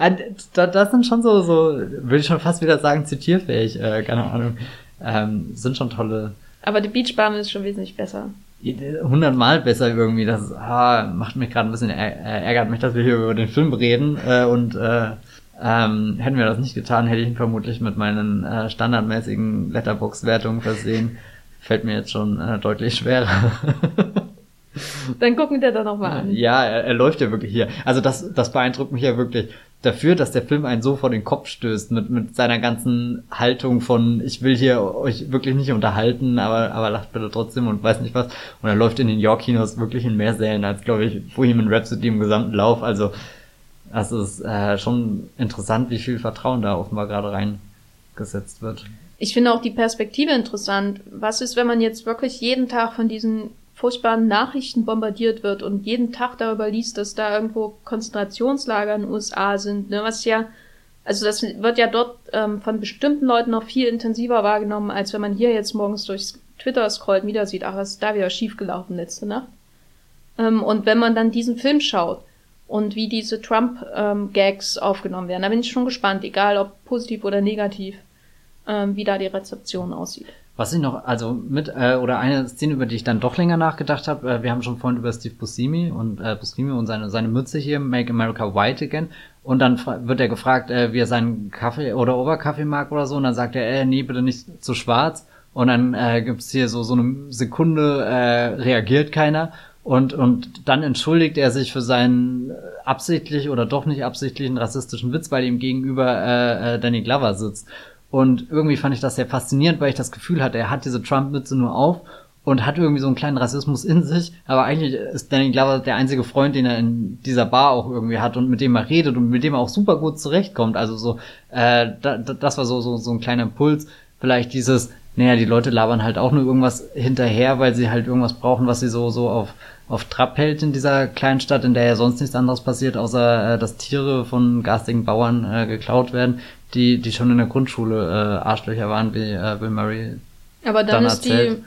Speaker 1: Äh, das sind schon so, so, würde ich schon fast wieder sagen, zitierfähig, äh, keine Ahnung. Ähm, sind schon tolle.
Speaker 2: Aber die Beachbahn ist schon wesentlich besser
Speaker 1: hundertmal besser irgendwie. Das ah, macht mich gerade ein bisschen ärgert mich, dass wir hier über den Film reden äh, und äh, ähm, hätten wir das nicht getan, hätte ich ihn vermutlich mit meinen äh, standardmäßigen Letterbox-Wertungen versehen. Fällt mir jetzt schon äh, deutlich schwerer.
Speaker 2: Dann gucken wir da nochmal an.
Speaker 1: Ja, er, er läuft ja wirklich hier. Also das, das beeindruckt mich ja wirklich dafür, dass der Film einen so vor den Kopf stößt mit, mit seiner ganzen Haltung von ich will hier euch wirklich nicht unterhalten, aber, aber lacht bitte trotzdem und weiß nicht was. Und er läuft in den York-Kinos wirklich in mehr Sälen als, glaube ich, Bohemian Rhapsody im gesamten Lauf. Also das ist äh, schon interessant, wie viel Vertrauen da offenbar gerade reingesetzt wird.
Speaker 2: Ich finde auch die Perspektive interessant. Was ist, wenn man jetzt wirklich jeden Tag von diesen furchtbaren Nachrichten bombardiert wird und jeden Tag darüber liest, dass da irgendwo Konzentrationslager in den USA sind, ne, was ja, also das wird ja dort ähm, von bestimmten Leuten noch viel intensiver wahrgenommen, als wenn man hier jetzt morgens durchs Twitter scrollt, wieder sieht, ach, was ist da wieder schiefgelaufen letzte Nacht. Ähm, und wenn man dann diesen Film schaut und wie diese Trump-Gags ähm, aufgenommen werden, da bin ich schon gespannt, egal ob positiv oder negativ, ähm, wie da die Rezeption aussieht.
Speaker 1: Was ich noch, also mit, äh, oder eine Szene, über die ich dann doch länger nachgedacht habe, äh, wir haben schon vorhin über Steve Buscemi und äh, Buscemi und seine, seine Mütze hier, Make America White Again. Und dann wird er gefragt, äh, wie er seinen Kaffee oder Oberkaffee mag oder so. Und dann sagt er, äh, nee, bitte nicht zu schwarz. Und dann äh, gibt's hier so, so eine Sekunde, äh, reagiert keiner. Und, und dann entschuldigt er sich für seinen äh, absichtlich oder doch nicht absichtlichen rassistischen Witz, weil ihm gegenüber äh, äh, Danny Glover sitzt. Und irgendwie fand ich das sehr faszinierend, weil ich das Gefühl hatte, er hat diese Trump-Mütze nur auf und hat irgendwie so einen kleinen Rassismus in sich. Aber eigentlich ist Danny Glover der einzige Freund, den er in dieser Bar auch irgendwie hat und mit dem er redet und mit dem er auch super gut zurechtkommt. Also so, äh, da, das war so, so, so ein kleiner Impuls. Vielleicht dieses, naja, die Leute labern halt auch nur irgendwas hinterher, weil sie halt irgendwas brauchen, was sie so, so auf, auf Trab hält in dieser kleinen Stadt, in der ja sonst nichts anderes passiert, außer äh, dass Tiere von garstigen Bauern äh, geklaut werden die, die schon in der Grundschule äh, Arschlöcher waren, wie äh, Bill Murray.
Speaker 2: Aber dann, dann ist erzählt. die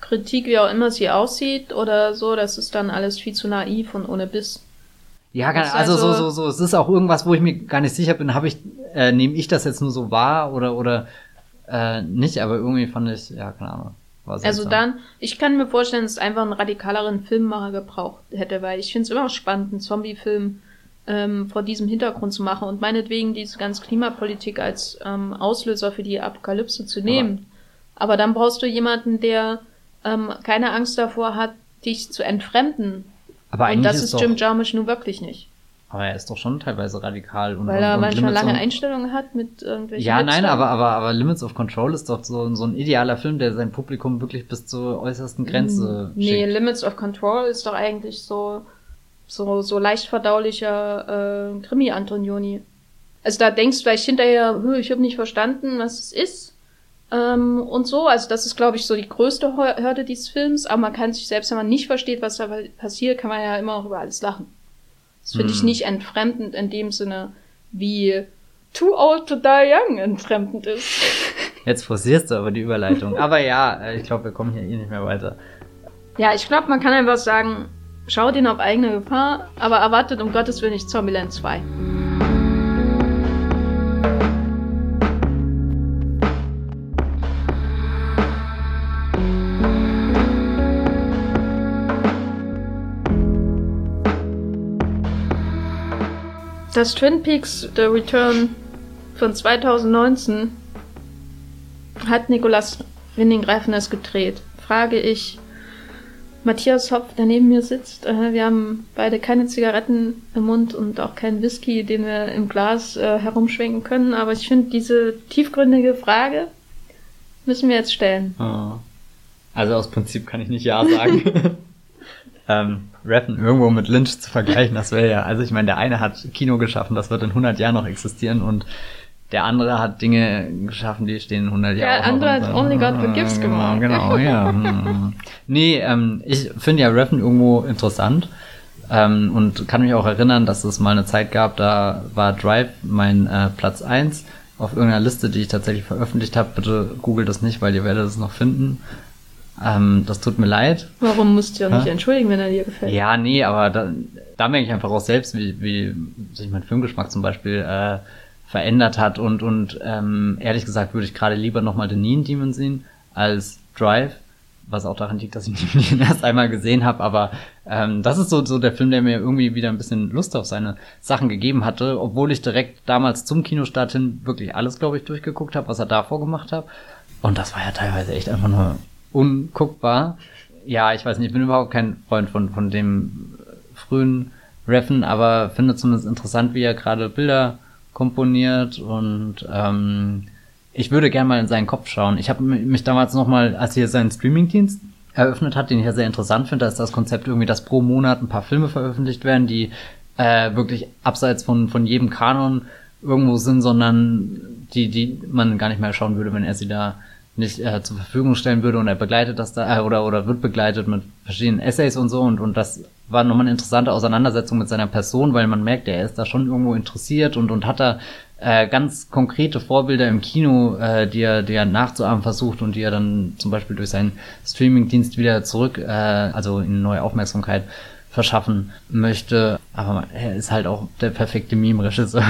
Speaker 2: Kritik, wie auch immer sie aussieht oder so, das ist dann alles viel zu naiv und ohne Biss.
Speaker 1: Ja, also, also so, so, so, es ist auch irgendwas, wo ich mir gar nicht sicher bin, habe ich, äh, nehme ich das jetzt nur so wahr oder, oder äh, nicht, aber irgendwie fand ich, ja, keine Ahnung.
Speaker 2: Also dann, ich kann mir vorstellen, dass es einfach einen radikaleren Filmmacher gebraucht hätte, weil ich finde es immer spannend, einen Zombie-Film ähm, vor diesem Hintergrund zu machen und meinetwegen diese ganze Klimapolitik als ähm, Auslöser für die Apokalypse zu nehmen. Aber, Aber dann brauchst du jemanden, der ähm, keine Angst davor hat, dich zu entfremden. Aber eigentlich und das ist, ist Jim Jarmusch nun wirklich nicht.
Speaker 1: Aber er ist doch schon teilweise radikal
Speaker 2: und weil er und, manchmal Limits lange Einstellungen hat mit irgendwelchen.
Speaker 1: Ja, nein, aber aber aber Limits of Control ist doch so so ein idealer Film, der sein Publikum wirklich bis zur äußersten Grenze.
Speaker 2: Nee, schickt. Limits of Control ist doch eigentlich so so, so leicht verdaulicher äh, Krimi-Antonioni. Also da denkst du vielleicht hinterher, ich habe nicht verstanden, was es ist. Ähm, und so, also das ist, glaube ich, so die größte Hürde dieses Films, aber man kann sich selbst, wenn man nicht versteht, was da passiert, kann man ja immer auch über alles lachen. Das finde hm. ich nicht entfremdend in dem Sinne, wie Too Old to Die Young entfremdend ist.
Speaker 1: Jetzt forcierst du aber die Überleitung. aber ja, äh, ich glaube, wir kommen hier eh nicht mehr weiter.
Speaker 2: Ja, ich glaube, man kann einfach sagen, Schaut ihn auf eigene Gefahr, aber erwartet um Gottes Willen nicht Zombieland 2. Das Twin Peaks The Return von 2019 hat Nicolas Winding Refn gedreht. Frage ich, Matthias Hopf, der neben mir sitzt. Äh, wir haben beide keine Zigaretten im Mund und auch keinen Whisky, den wir im Glas äh, herumschwenken können. Aber ich finde, diese tiefgründige Frage müssen wir jetzt stellen.
Speaker 1: Oh. Also aus Prinzip kann ich nicht Ja sagen. ähm, Rappen irgendwo mit Lynch zu vergleichen, das wäre ja, also ich meine, der eine hat Kino geschaffen, das wird in 100 Jahren noch existieren und der andere hat Dinge geschaffen, die stehen 100 Jahre.
Speaker 2: Der andere hat Only God Forgives
Speaker 1: genau,
Speaker 2: gemacht.
Speaker 1: Genau, ja. Hm. nee, ähm, ich finde ja Rappen irgendwo interessant. Ähm, und kann mich auch erinnern, dass es mal eine Zeit gab, da war Drive mein äh, Platz eins auf irgendeiner Liste, die ich tatsächlich veröffentlicht habe. Bitte googelt das nicht, weil ihr werdet es noch finden. Ähm, das tut mir leid.
Speaker 2: Warum musst du ja nicht entschuldigen, wenn er dir gefällt?
Speaker 1: Ja, nee, aber da, da merke ich einfach auch selbst, wie, wie sich mein Filmgeschmack zum Beispiel äh, verändert hat und, und ähm, ehrlich gesagt würde ich gerade lieber nochmal den Neon Demon sehen als Drive, was auch daran liegt, dass ich ihn erst einmal gesehen habe, aber ähm, das ist so, so der Film, der mir irgendwie wieder ein bisschen Lust auf seine Sachen gegeben hatte, obwohl ich direkt damals zum Kinostart hin wirklich alles, glaube ich, durchgeguckt habe, was er davor gemacht hat. Und das war ja teilweise echt einfach nur unguckbar. Ja, ich weiß nicht, ich bin überhaupt kein Freund von, von dem frühen Reffen, aber finde zumindest interessant, wie er gerade Bilder komponiert und ähm, ich würde gerne mal in seinen Kopf schauen. Ich habe mich damals noch mal, als hier seinen Streamingdienst eröffnet hat, den ich ja sehr interessant finde, da ist das Konzept irgendwie, dass pro Monat ein paar Filme veröffentlicht werden, die äh, wirklich abseits von von jedem Kanon irgendwo sind, sondern die die man gar nicht mehr schauen würde, wenn er sie da nicht äh, zur Verfügung stellen würde und er begleitet das da äh, oder oder wird begleitet mit verschiedenen Essays und so und und das war nochmal eine interessante Auseinandersetzung mit seiner Person, weil man merkt, er ist da schon irgendwo interessiert und und hat da äh, ganz konkrete Vorbilder im Kino, äh, die er, die er nachzuahmen versucht und die er dann zum Beispiel durch seinen Streamingdienst wieder zurück, äh, also in neue Aufmerksamkeit verschaffen möchte. Aber er ist halt auch der perfekte Meme-Regisseur.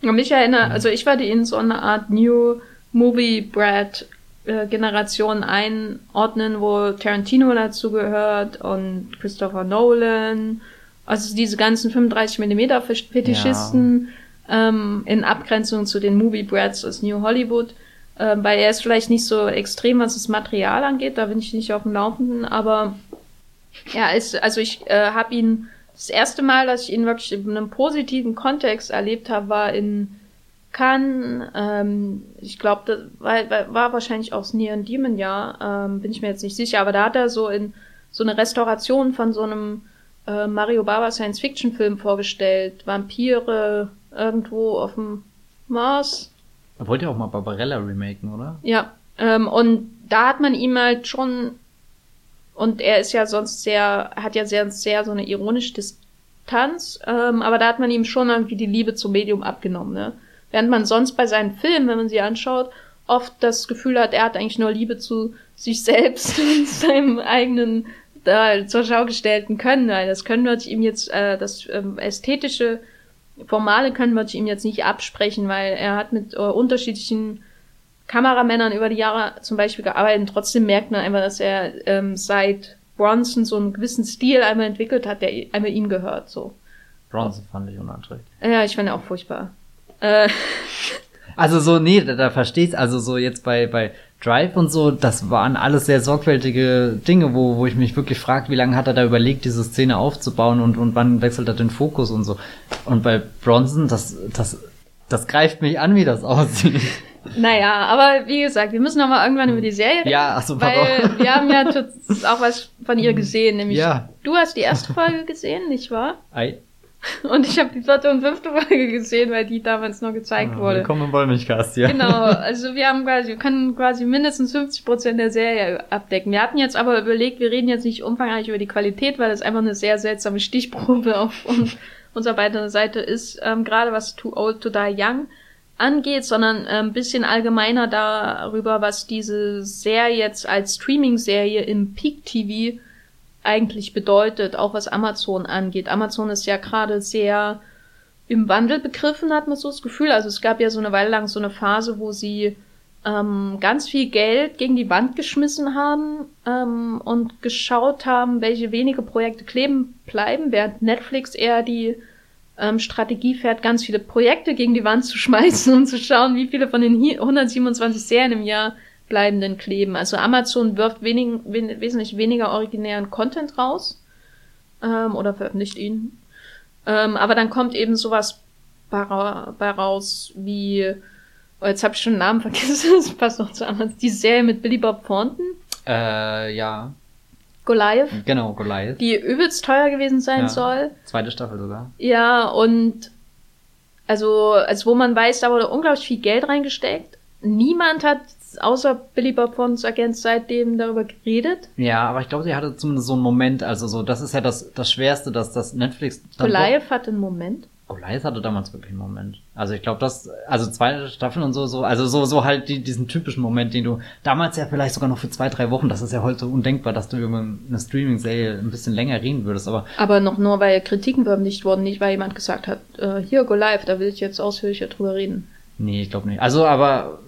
Speaker 2: mich erinnert, also ich würde ihn so eine Art New Movie Brad Generation einordnen, wo Tarantino dazu gehört und Christopher Nolan, also diese ganzen 35 mm Fetischisten ja. ähm, in Abgrenzung zu den Movie Brads aus New Hollywood, äh, weil er ist vielleicht nicht so extrem, was das Material angeht, da bin ich nicht auf dem Laufenden, aber ja, ist, also ich äh, habe ihn das erste Mal, dass ich ihn wirklich in einem positiven Kontext erlebt habe, war in Cannes. Ähm, ich glaube, das war, war wahrscheinlich auch das Neon Demon Jahr, ähm, bin ich mir jetzt nicht sicher, aber da hat er so in so eine Restauration von so einem äh, Mario Bava Science Fiction Film vorgestellt, Vampire irgendwo auf dem Mars.
Speaker 1: Er wollte ja auch mal Barbarella remaken, oder?
Speaker 2: Ja, ähm, und da hat man ihm halt schon und er ist ja sonst sehr, hat ja sehr, sehr so eine ironische Distanz, ähm, aber da hat man ihm schon irgendwie die Liebe zum Medium abgenommen, ne? Während man sonst bei seinen Filmen, wenn man sie anschaut, oft das Gefühl hat, er hat eigentlich nur Liebe zu sich selbst und seinem eigenen da zur Schau gestellten Können, weil das können wir ihm jetzt, äh, das ähm, ästhetische, formale können wir ihm jetzt nicht absprechen, weil er hat mit äh, unterschiedlichen Kameramännern über die Jahre zum Beispiel gearbeitet und trotzdem merkt man einfach, dass er ähm, seit Bronson so einen gewissen Stil einmal entwickelt hat, der einmal ihm gehört, so.
Speaker 1: Bronson fand ich unerträglich.
Speaker 2: Ja, ich fand ihn auch furchtbar. Äh.
Speaker 1: Also so, nee, da, da verstehst, also so jetzt bei, bei Drive und so, das waren alles sehr sorgfältige Dinge, wo, wo ich mich wirklich frage, wie lange hat er da überlegt, diese Szene aufzubauen und, und wann wechselt er den Fokus und so. Und bei Bronson, das, das, das greift mich an, wie das aussieht.
Speaker 2: Naja, aber wie gesagt, wir müssen noch mal irgendwann über die Serie reden.
Speaker 1: Ja, ach so,
Speaker 2: Weil wir haben ja auch was von ihr gesehen, nämlich ja. du hast die erste Folge gesehen, nicht wahr?
Speaker 1: Ei.
Speaker 2: Und ich habe die vierte und fünfte Folge gesehen, weil die damals noch gezeigt ah, wurde.
Speaker 1: Willkommen im Wollmilchcast, ja.
Speaker 2: Genau, also wir haben quasi, wir können quasi mindestens 50 Prozent der Serie abdecken. Wir hatten jetzt aber überlegt, wir reden jetzt nicht umfangreich über die Qualität, weil das einfach eine sehr seltsame Stichprobe auf unserer beiden Seite ist, ähm, gerade was Too Old to Die Young angeht, sondern ein bisschen allgemeiner darüber, was diese Serie jetzt als Streaming-Serie im Peak TV eigentlich bedeutet, auch was Amazon angeht. Amazon ist ja gerade sehr im Wandel begriffen, hat man so das Gefühl. Also es gab ja so eine Weile lang so eine Phase, wo sie ähm, ganz viel Geld gegen die Wand geschmissen haben ähm, und geschaut haben, welche wenige Projekte kleben bleiben, während Netflix eher die ähm, Strategie fährt, ganz viele Projekte gegen die Wand zu schmeißen und zu schauen, wie viele von den 127 Serien im Jahr bleiben denn kleben. Also Amazon wirft wenig, we wesentlich weniger originären Content raus ähm, oder veröffentlicht ihn. Ähm, aber dann kommt eben sowas bei, bei raus wie, oh, jetzt habe ich schon den Namen vergessen, das passt noch zu Amazon, die Serie mit Billy Bob Thornton.
Speaker 1: Äh, ja.
Speaker 2: Goliath.
Speaker 1: Genau, Goliath.
Speaker 2: Die übelst teuer gewesen sein ja, soll.
Speaker 1: Zweite Staffel sogar.
Speaker 2: Ja, und also, also wo man weiß, da wurde unglaublich viel Geld reingesteckt. Niemand hat außer Billy Bob Thorntons Agent seitdem darüber geredet.
Speaker 1: Ja, aber ich glaube, sie hatte zumindest so einen Moment, also so, das ist ja das, das Schwerste, dass das Netflix.
Speaker 2: Goliath hatte einen Moment.
Speaker 1: Goliath hatte damals wirklich einen Moment. Also ich glaube, das, also zweite Staffeln und so, so, also so, so halt die, diesen typischen Moment, den du damals ja vielleicht sogar noch für zwei, drei Wochen, das ist ja heute undenkbar, dass du über eine Streaming-Serie ein bisschen länger reden würdest, aber.
Speaker 2: Aber noch nur, weil Kritiken veröffentlicht wurden, nicht weil jemand gesagt hat, äh, hier Goliath, da will ich jetzt ausführlicher drüber reden.
Speaker 1: Nee, ich glaube nicht. Also, aber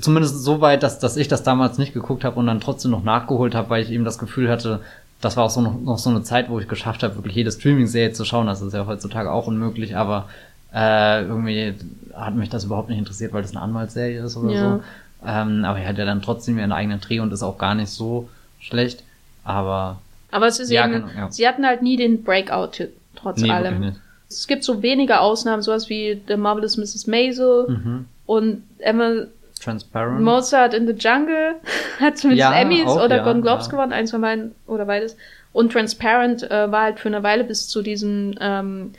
Speaker 1: zumindest so weit, dass, dass ich das damals nicht geguckt habe und dann trotzdem noch nachgeholt habe, weil ich eben das Gefühl hatte, das war auch so noch, noch so eine Zeit, wo ich geschafft habe, wirklich jede Streaming-Serie zu schauen. Das ist ja heutzutage auch unmöglich, aber äh, irgendwie hat mich das überhaupt nicht interessiert, weil das eine Anwaltsserie ist oder ja. so. Ähm, aber er hat ja dann trotzdem ihren eigenen Dreh und ist auch gar nicht so schlecht. Aber.
Speaker 2: Aber es ist ja, eben, genau, ja. sie hatten halt nie den Breakout trotz nee, allem. Es gibt so wenige Ausnahmen, sowas wie The Marvelous Mrs. Maisel mhm. und Emma
Speaker 1: Transparent.
Speaker 2: Mozart in the Jungle hat zumindest ja, Emmys auch, oder ja, Golden Globes ja. gewonnen, eins von beiden oder beides. Und Transparent äh, war halt für eine Weile bis zu diesen ähm,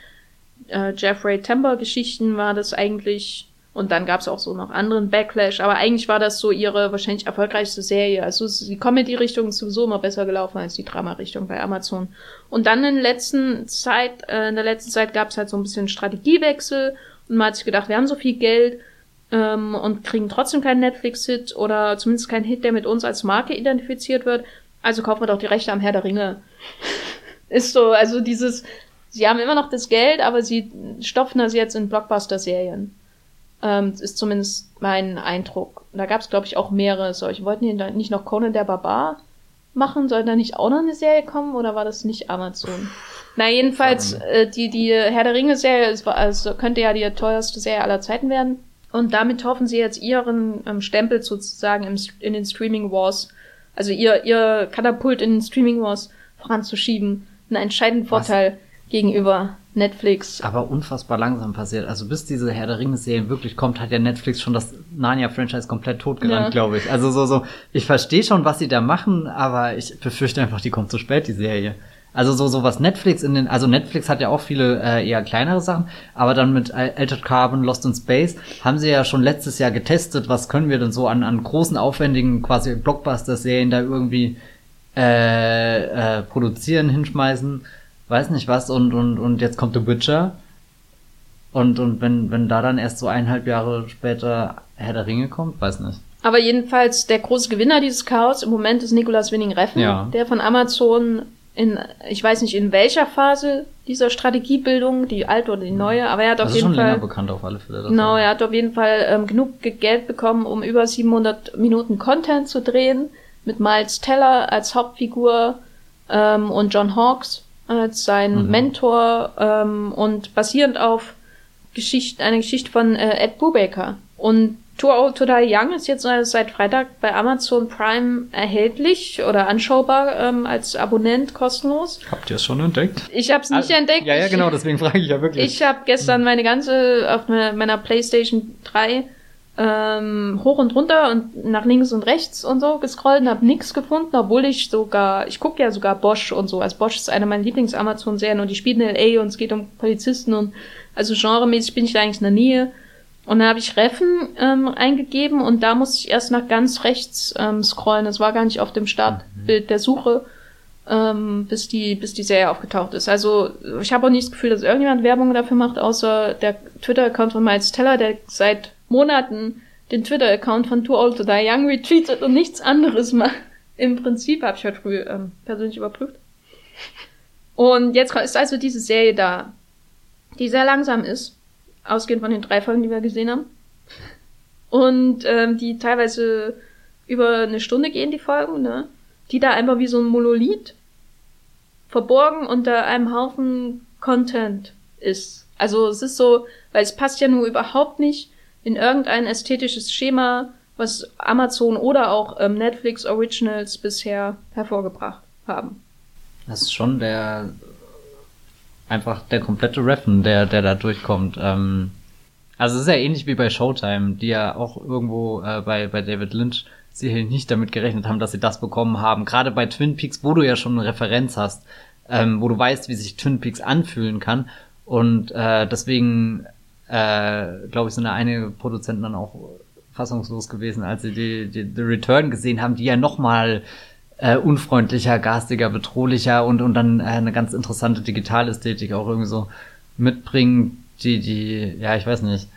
Speaker 2: äh, Jeffrey Tambor Geschichten war das eigentlich und dann gab es auch so noch anderen Backlash, aber eigentlich war das so ihre wahrscheinlich erfolgreichste Serie. Also die Comedy-Richtung ist sowieso immer besser gelaufen als die Drama-Richtung bei Amazon. Und dann in, letzten Zeit, äh, in der letzten Zeit gab es halt so ein bisschen Strategiewechsel Und man hat sich gedacht, wir haben so viel Geld ähm, und kriegen trotzdem keinen Netflix-Hit oder zumindest keinen Hit, der mit uns als Marke identifiziert wird. Also kaufen wir doch die Rechte am Herr der Ringe. Ist so, also dieses, sie haben immer noch das Geld, aber sie stopfen das jetzt in Blockbuster-Serien. Ähm, ist zumindest mein Eindruck. Da gab es, glaube ich, auch mehrere solche. Wollten die nicht noch Conan der Barbar machen? Soll da nicht auch noch eine Serie kommen oder war das nicht Amazon? Na, jedenfalls, äh, die, die Herr der Ringe-Serie also könnte ja die teuerste Serie aller Zeiten werden. Und damit hoffen sie jetzt ihren ähm, Stempel sozusagen im, in den Streaming Wars, also ihr, ihr Katapult in den Streaming Wars voranzuschieben. Einen entscheidenden Vorteil Was? gegenüber Netflix.
Speaker 1: Aber unfassbar langsam passiert. Also bis diese Herr der Ringe-Serie wirklich kommt, hat ja Netflix schon das Narnia-Franchise komplett totgerannt, ja. glaube ich. Also so, so, ich verstehe schon, was sie da machen, aber ich befürchte einfach, die kommt zu spät, die Serie. Also so, so was Netflix in den, also Netflix hat ja auch viele äh, eher kleinere Sachen, aber dann mit Altered Carbon, Lost in Space haben sie ja schon letztes Jahr getestet, was können wir denn so an, an großen, aufwendigen quasi Blockbuster-Serien da irgendwie äh, äh, produzieren, hinschmeißen, weiß nicht was und, und, und jetzt kommt The Witcher und, und wenn, wenn da dann erst so eineinhalb Jahre später Herr der Ringe kommt, weiß nicht.
Speaker 2: Aber jedenfalls der große Gewinner dieses Chaos im Moment ist Nicolas Winning Reffen, ja. der von Amazon in, ich weiß nicht in welcher Phase dieser Strategiebildung, die alte oder die neue, aber er hat das auf jeden Fall.
Speaker 1: Länger bekannt auf alle Fälle.
Speaker 2: Genau, er hat auf jeden Fall ähm, genug Geld bekommen, um über 700 Minuten Content zu drehen, mit Miles Teller als Hauptfigur ähm, und John Hawkes als sein mhm. Mentor ähm, und basierend auf Geschichte, eine Geschichte von äh, Ed Brubaker. Und Too Old to Die Young ist jetzt seit Freitag bei Amazon Prime erhältlich oder anschaubar ähm, als Abonnent kostenlos.
Speaker 1: Habt ihr es schon entdeckt?
Speaker 2: Ich habe es nicht also, entdeckt.
Speaker 1: Ja, ja, genau, deswegen frage ich ja wirklich.
Speaker 2: Ich habe gestern meine ganze auf meiner PlayStation 3 ähm, hoch und runter und nach links und rechts und so gescrollt und habe nichts gefunden, obwohl ich sogar, ich gucke ja sogar Bosch und so. Also Bosch ist eine meiner Lieblings-Amazon-Serien und die spielt in L.A. und es geht um Polizisten und also genremäßig bin ich da eigentlich in der Nähe. Und dann habe ich Reffen ähm, eingegeben und da musste ich erst nach ganz rechts ähm, scrollen. Das war gar nicht auf dem Startbild mhm. der Suche, ähm, bis die bis die Serie aufgetaucht ist. Also ich habe auch nicht das Gefühl, dass irgendjemand Werbung dafür macht, außer der Twitter-Account von Miles Teller, der seit Monaten den Twitter-Account von Too Old to Die Young retweetet und nichts anderes macht. Im Prinzip habe ich heute früh ähm, persönlich überprüft. Und jetzt ist also diese Serie da, die sehr langsam ist ausgehend von den drei Folgen, die wir gesehen haben. Und ähm, die teilweise über eine Stunde gehen, die Folgen, ne? Die da einfach wie so ein Monolith verborgen unter einem Haufen Content ist. Also es ist so, weil es passt ja nur überhaupt nicht in irgendein ästhetisches Schema, was Amazon oder auch ähm, Netflix Originals bisher hervorgebracht haben.
Speaker 1: Das ist schon der einfach der komplette Reffen, der, der da durchkommt. Ähm, also ist ja ähnlich wie bei Showtime, die ja auch irgendwo äh, bei, bei David Lynch sicherlich nicht damit gerechnet haben, dass sie das bekommen haben. Gerade bei Twin Peaks, wo du ja schon eine Referenz hast, ähm, wo du weißt, wie sich Twin Peaks anfühlen kann. Und äh, deswegen, äh, glaube ich, sind da einige Produzenten dann auch fassungslos gewesen, als sie die, die The Return gesehen haben, die ja nochmal äh, unfreundlicher, garstiger, bedrohlicher und, und dann äh, eine ganz interessante Digitalästhetik auch irgendwie so mitbringen, die, die, ja, ich weiß nicht,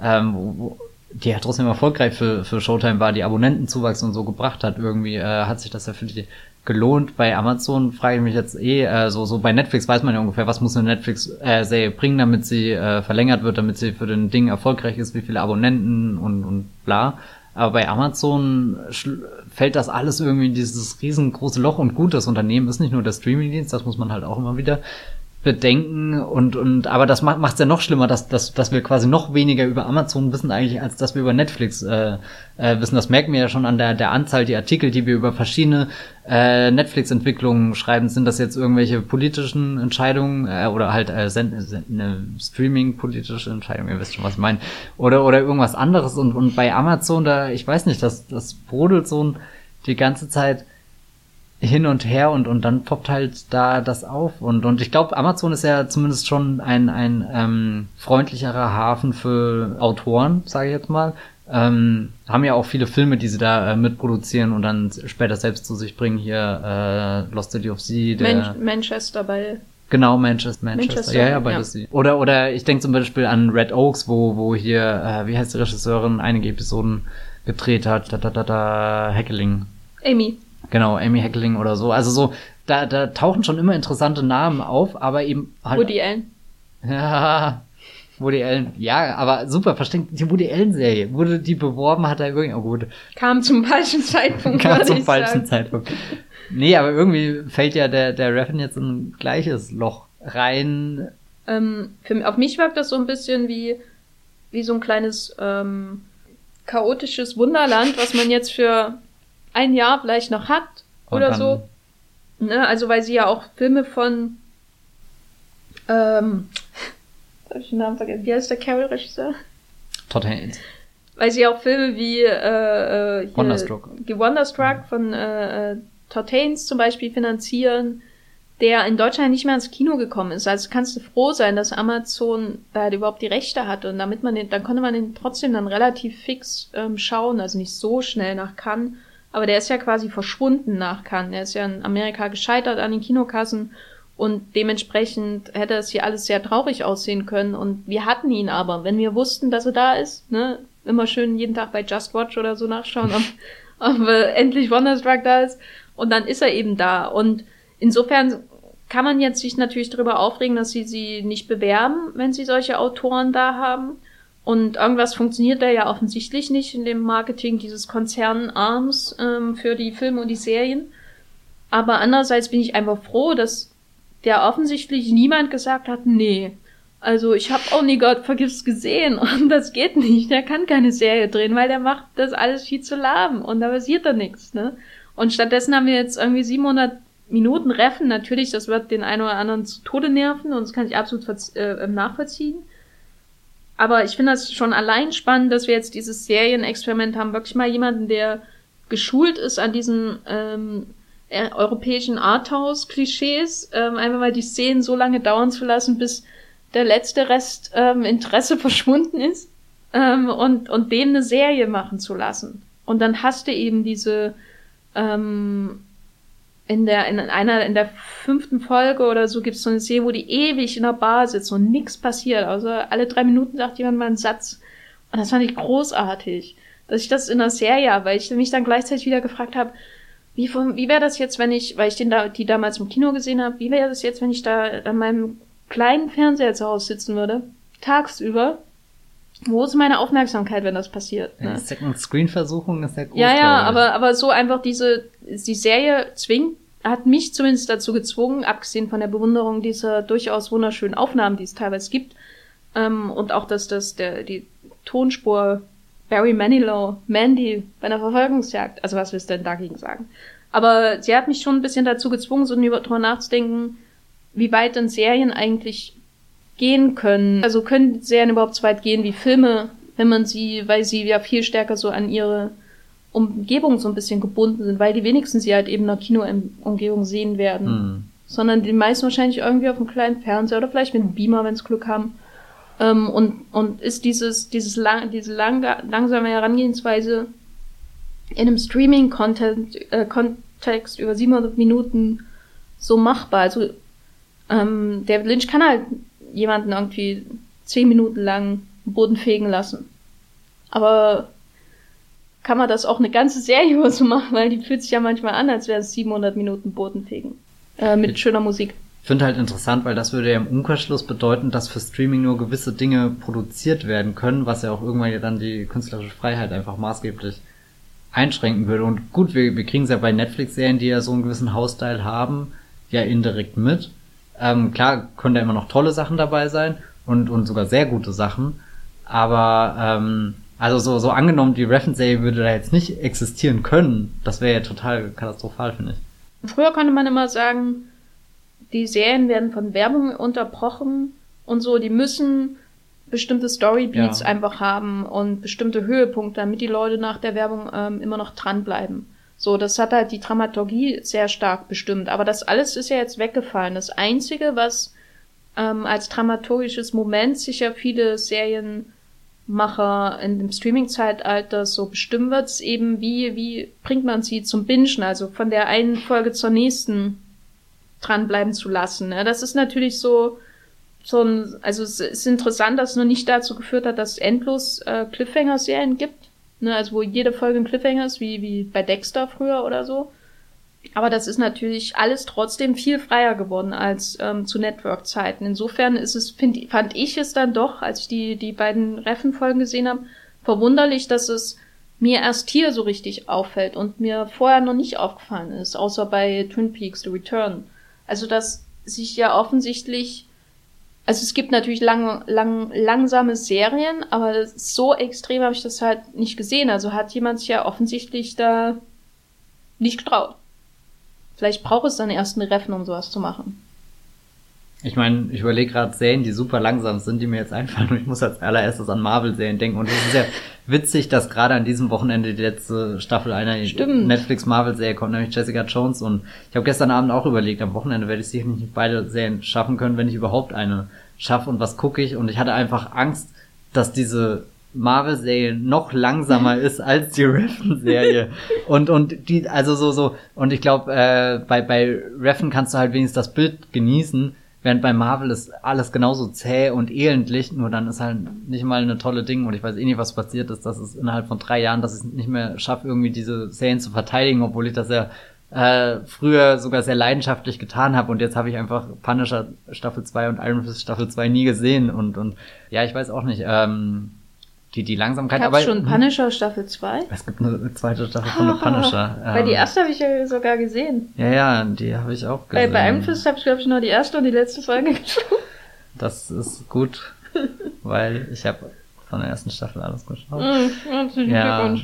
Speaker 1: ähm, wo, die ja trotzdem erfolgreich für, für Showtime war, die Abonnentenzuwachs und so gebracht hat, irgendwie, äh, hat sich das ja für die gelohnt. Bei Amazon frage ich mich jetzt eh, äh, so, so bei Netflix weiß man ja ungefähr, was muss eine Netflix-Serie äh, bringen, damit sie äh, verlängert wird, damit sie für den Ding erfolgreich ist, wie viele Abonnenten und, und bla. Aber bei Amazon fällt das alles irgendwie in dieses riesengroße Loch und gut, das Unternehmen ist nicht nur der Streamingdienst, das muss man halt auch immer wieder bedenken und und aber das macht es ja noch schlimmer, dass, dass dass wir quasi noch weniger über Amazon wissen eigentlich, als dass wir über Netflix äh, äh, wissen. Das merken wir ja schon an der der Anzahl die Artikel, die wir über verschiedene äh, Netflix-Entwicklungen schreiben. Sind das jetzt irgendwelche politischen Entscheidungen äh, oder halt äh, eine Streaming-politische Entscheidung? Ihr wisst schon, was ich meine. Oder oder irgendwas anderes und und bei Amazon da, ich weiß nicht, das das brodelt so die ganze Zeit hin und her und, und dann poppt halt da das auf. Und, und ich glaube, Amazon ist ja zumindest schon ein, ein ähm, freundlicherer Hafen für Autoren, sage ich jetzt mal. Ähm, haben ja auch viele Filme, die sie da äh, mitproduzieren und dann später selbst zu sich bringen. Hier äh, Lost City of Sea.
Speaker 2: Der Man Manchester bei
Speaker 1: Genau, Manchester, Manchester.
Speaker 2: Manchester,
Speaker 1: ja, ja, beides. Ja. Oder, oder ich denke zum Beispiel an Red Oaks, wo, wo hier, äh, wie heißt die Regisseurin, einige Episoden gedreht hat. Da, da, da, da, Heckling.
Speaker 2: Amy.
Speaker 1: Genau, Amy Heckling oder so. Also so, da, da tauchen schon immer interessante Namen auf, aber eben
Speaker 2: halt. Woody Allen.
Speaker 1: Ja, Woody Allen. Ja, aber super, versteht die Woody Allen-Serie. Wurde die beworben, hat er irgendwie, oh gut.
Speaker 2: Kam zum falschen Zeitpunkt.
Speaker 1: Kam zum falschen sagen. Zeitpunkt. Nee, aber irgendwie fällt ja der, der Raffen jetzt in ein gleiches Loch rein.
Speaker 2: Ähm, für, auf mich wirkt das so ein bisschen wie, wie so ein kleines ähm, chaotisches Wunderland, was man jetzt für ein Jahr vielleicht noch hat oder so. Ne? Also weil sie ja auch Filme von ähm, hab ich den Namen vergessen. Wie heißt der Carol-Regisseur?
Speaker 1: Todd Haynes.
Speaker 2: Weil sie auch Filme wie äh,
Speaker 1: äh, Wonderstruck,
Speaker 2: Wonderstruck mhm. von äh, äh, Todd Haynes zum Beispiel finanzieren, der in Deutschland nicht mehr ins Kino gekommen ist. Also kannst du froh sein, dass Amazon da halt überhaupt die Rechte hatte und damit man den, dann konnte man den trotzdem dann relativ fix ähm, schauen, also nicht so schnell nach Cannes. Aber der ist ja quasi verschwunden nach Cannes. Er ist ja in Amerika gescheitert an den Kinokassen und dementsprechend hätte es hier alles sehr traurig aussehen können. Und wir hatten ihn aber. Wenn wir wussten, dass er da ist, ne, immer schön jeden Tag bei Just Watch oder so nachschauen, ob, ob äh, endlich Wonderstruck da ist. Und dann ist er eben da. Und insofern kann man jetzt sich natürlich darüber aufregen, dass sie sie nicht bewerben, wenn sie solche Autoren da haben. Und irgendwas funktioniert da ja offensichtlich nicht in dem Marketing dieses Konzernarms ähm, für die Filme und die Serien. Aber andererseits bin ich einfach froh, dass der offensichtlich niemand gesagt hat, nee. Also ich habe auch nie Gott vergib's gesehen und das geht nicht. Der kann keine Serie drehen, weil der macht das alles viel zu lahm und da passiert da nichts. Ne? Und stattdessen haben wir jetzt irgendwie 700 Minuten Reffen. Natürlich, das wird den einen oder anderen zu Tode nerven und das kann ich absolut äh, nachvollziehen. Aber ich finde das schon allein spannend, dass wir jetzt dieses Serienexperiment haben. Wirklich mal jemanden, der geschult ist an diesen ähm, äh, europäischen Arthouse-Klischees, ähm, einfach mal die Szenen so lange dauern zu lassen, bis der letzte Rest ähm, Interesse verschwunden ist ähm, und, und dem eine Serie machen zu lassen. Und dann hast du eben diese ähm, in der in einer in der fünften Folge oder so gibt es so eine Serie, wo die ewig in der Bar sitzt und nichts passiert. Also alle drei Minuten sagt jemand mal einen Satz. Und das fand ich großartig, dass ich das in der Serie habe, weil ich mich dann gleichzeitig wieder gefragt habe, wie, wie wäre das jetzt, wenn ich, weil ich den da, die damals im Kino gesehen habe, wie wäre das jetzt, wenn ich da an meinem kleinen Fernseher zu Hause sitzen würde, tagsüber? Wo ist meine Aufmerksamkeit, wenn das passiert?
Speaker 1: Ne? Ja, Second Screen Versuchung ist
Speaker 2: ja groß. Ja, ja, aber, aber so einfach diese, die Serie zwingt, hat mich zumindest dazu gezwungen, abgesehen von der Bewunderung dieser durchaus wunderschönen Aufnahmen, die es teilweise gibt, ähm, und auch, dass das der, die Tonspur Barry Manilow, Mandy bei einer Verfolgungsjagd. Also was willst du denn dagegen sagen? Aber sie hat mich schon ein bisschen dazu gezwungen, so darüber nachzudenken, wie weit denn Serien eigentlich gehen können. Also können Serien überhaupt so weit gehen wie Filme, wenn man sie, weil sie ja viel stärker so an ihre Umgebung so ein bisschen gebunden sind, weil die wenigsten sie halt eben in der Kinoumgebung sehen werden. Mhm. Sondern die meisten wahrscheinlich irgendwie auf einem kleinen Fernseher oder vielleicht mit einem Beamer, wenn sie Glück haben. Ähm, und, und ist dieses, dieses lang, diese lang, langsame Herangehensweise in einem Streaming-Content, äh, Kontext über 700 Minuten so machbar. Also, ähm, David Lynch kann halt jemanden irgendwie 10 Minuten lang Boden fegen lassen. Aber kann man das auch eine ganze Serie über so machen, weil die fühlt sich ja manchmal an, als wäre es 700 Minuten Boden fegen. Äh, mit schöner Musik
Speaker 1: finde halt interessant, weil das würde ja im Umkehrschluss bedeuten, dass für Streaming nur gewisse Dinge produziert werden können, was ja auch irgendwann ja dann die künstlerische Freiheit einfach maßgeblich einschränken würde. Und gut, wir, wir kriegen es ja bei Netflix-Serien, die ja so einen gewissen Hausstyle haben, ja indirekt mit. Ähm, klar können da immer noch tolle Sachen dabei sein und, und sogar sehr gute Sachen. Aber ähm, also so, so angenommen, die Reference-Serie würde da jetzt nicht existieren können, das wäre ja total katastrophal, finde ich.
Speaker 2: Früher konnte man immer sagen, die Serien werden von Werbung unterbrochen und so, die müssen bestimmte Storybeats ja. einfach haben und bestimmte Höhepunkte, damit die Leute nach der Werbung ähm, immer noch dranbleiben. So, das hat halt die Dramaturgie sehr stark bestimmt. Aber das alles ist ja jetzt weggefallen. Das Einzige, was ähm, als dramaturgisches Moment sicher viele Serienmacher in dem Streaming-Zeitalter so bestimmen wird, ist eben, wie, wie bringt man sie zum Bingen, also von der einen Folge zur nächsten dranbleiben zu lassen. Ne? Das ist natürlich so, so ein, also es ist interessant, dass es noch nicht dazu geführt hat, dass es endlos äh, Cliffhanger-Serien gibt. Ne? Also wo jede Folge ein Cliffhanger ist, wie, wie bei Dexter früher oder so. Aber das ist natürlich alles trotzdem viel freier geworden als ähm, zu Network-Zeiten. Insofern ist es, find, fand ich es dann doch, als ich die, die beiden Reffen-Folgen gesehen habe, verwunderlich, dass es mir erst hier so richtig auffällt und mir vorher noch nicht aufgefallen ist, außer bei Twin Peaks The Return. Also, dass sich ja offensichtlich, also es gibt natürlich lang, lang, langsame Serien, aber so extrem habe ich das halt nicht gesehen. Also hat jemand sich ja offensichtlich da nicht getraut. Vielleicht braucht es dann erst eine Reffen, um sowas zu machen.
Speaker 1: Ich meine, ich überlege gerade Serien, die super langsam sind, die mir jetzt einfallen und ich muss als allererstes an Marvel-Serien denken. Und es ist ja witzig, dass gerade an diesem Wochenende die letzte Staffel einer Netflix-Marvel-Serie kommt, nämlich Jessica Jones. Und ich habe gestern Abend auch überlegt, am Wochenende werde ich sicherlich nicht beide Serien schaffen können, wenn ich überhaupt eine schaffe und was gucke ich. Und ich hatte einfach Angst, dass diese Marvel-Serie noch langsamer ist als die Reffen-Serie. und, und die, also so, so, und ich glaube, äh, bei, bei Reffen kannst du halt wenigstens das Bild genießen, während bei Marvel ist alles genauso zäh und elendlich, nur dann ist halt nicht mal eine tolle Ding und ich weiß eh nicht, was passiert ist, dass es innerhalb von drei Jahren, dass ich nicht mehr schaffe, irgendwie diese Serien zu verteidigen, obwohl ich das ja äh, früher sogar sehr leidenschaftlich getan habe und jetzt habe ich einfach Punisher Staffel 2 und Iron Fist Staffel 2 nie gesehen und, und ja, ich weiß auch nicht, ähm, die, die Langsamkeit.
Speaker 2: Gab's aber schon Punisher Staffel 2?
Speaker 1: Es gibt eine zweite Staffel von der Punisher.
Speaker 2: Ähm, Weil die erste habe ich ja sogar gesehen.
Speaker 1: Ja, ja, die habe ich auch gesehen.
Speaker 2: Bei, bei Iron Fist habe ich, glaube ich, nur die erste und die letzte Folge geschaut.
Speaker 1: Das ist gut, weil ich habe von der ersten Staffel alles geschaut. Mm, ja,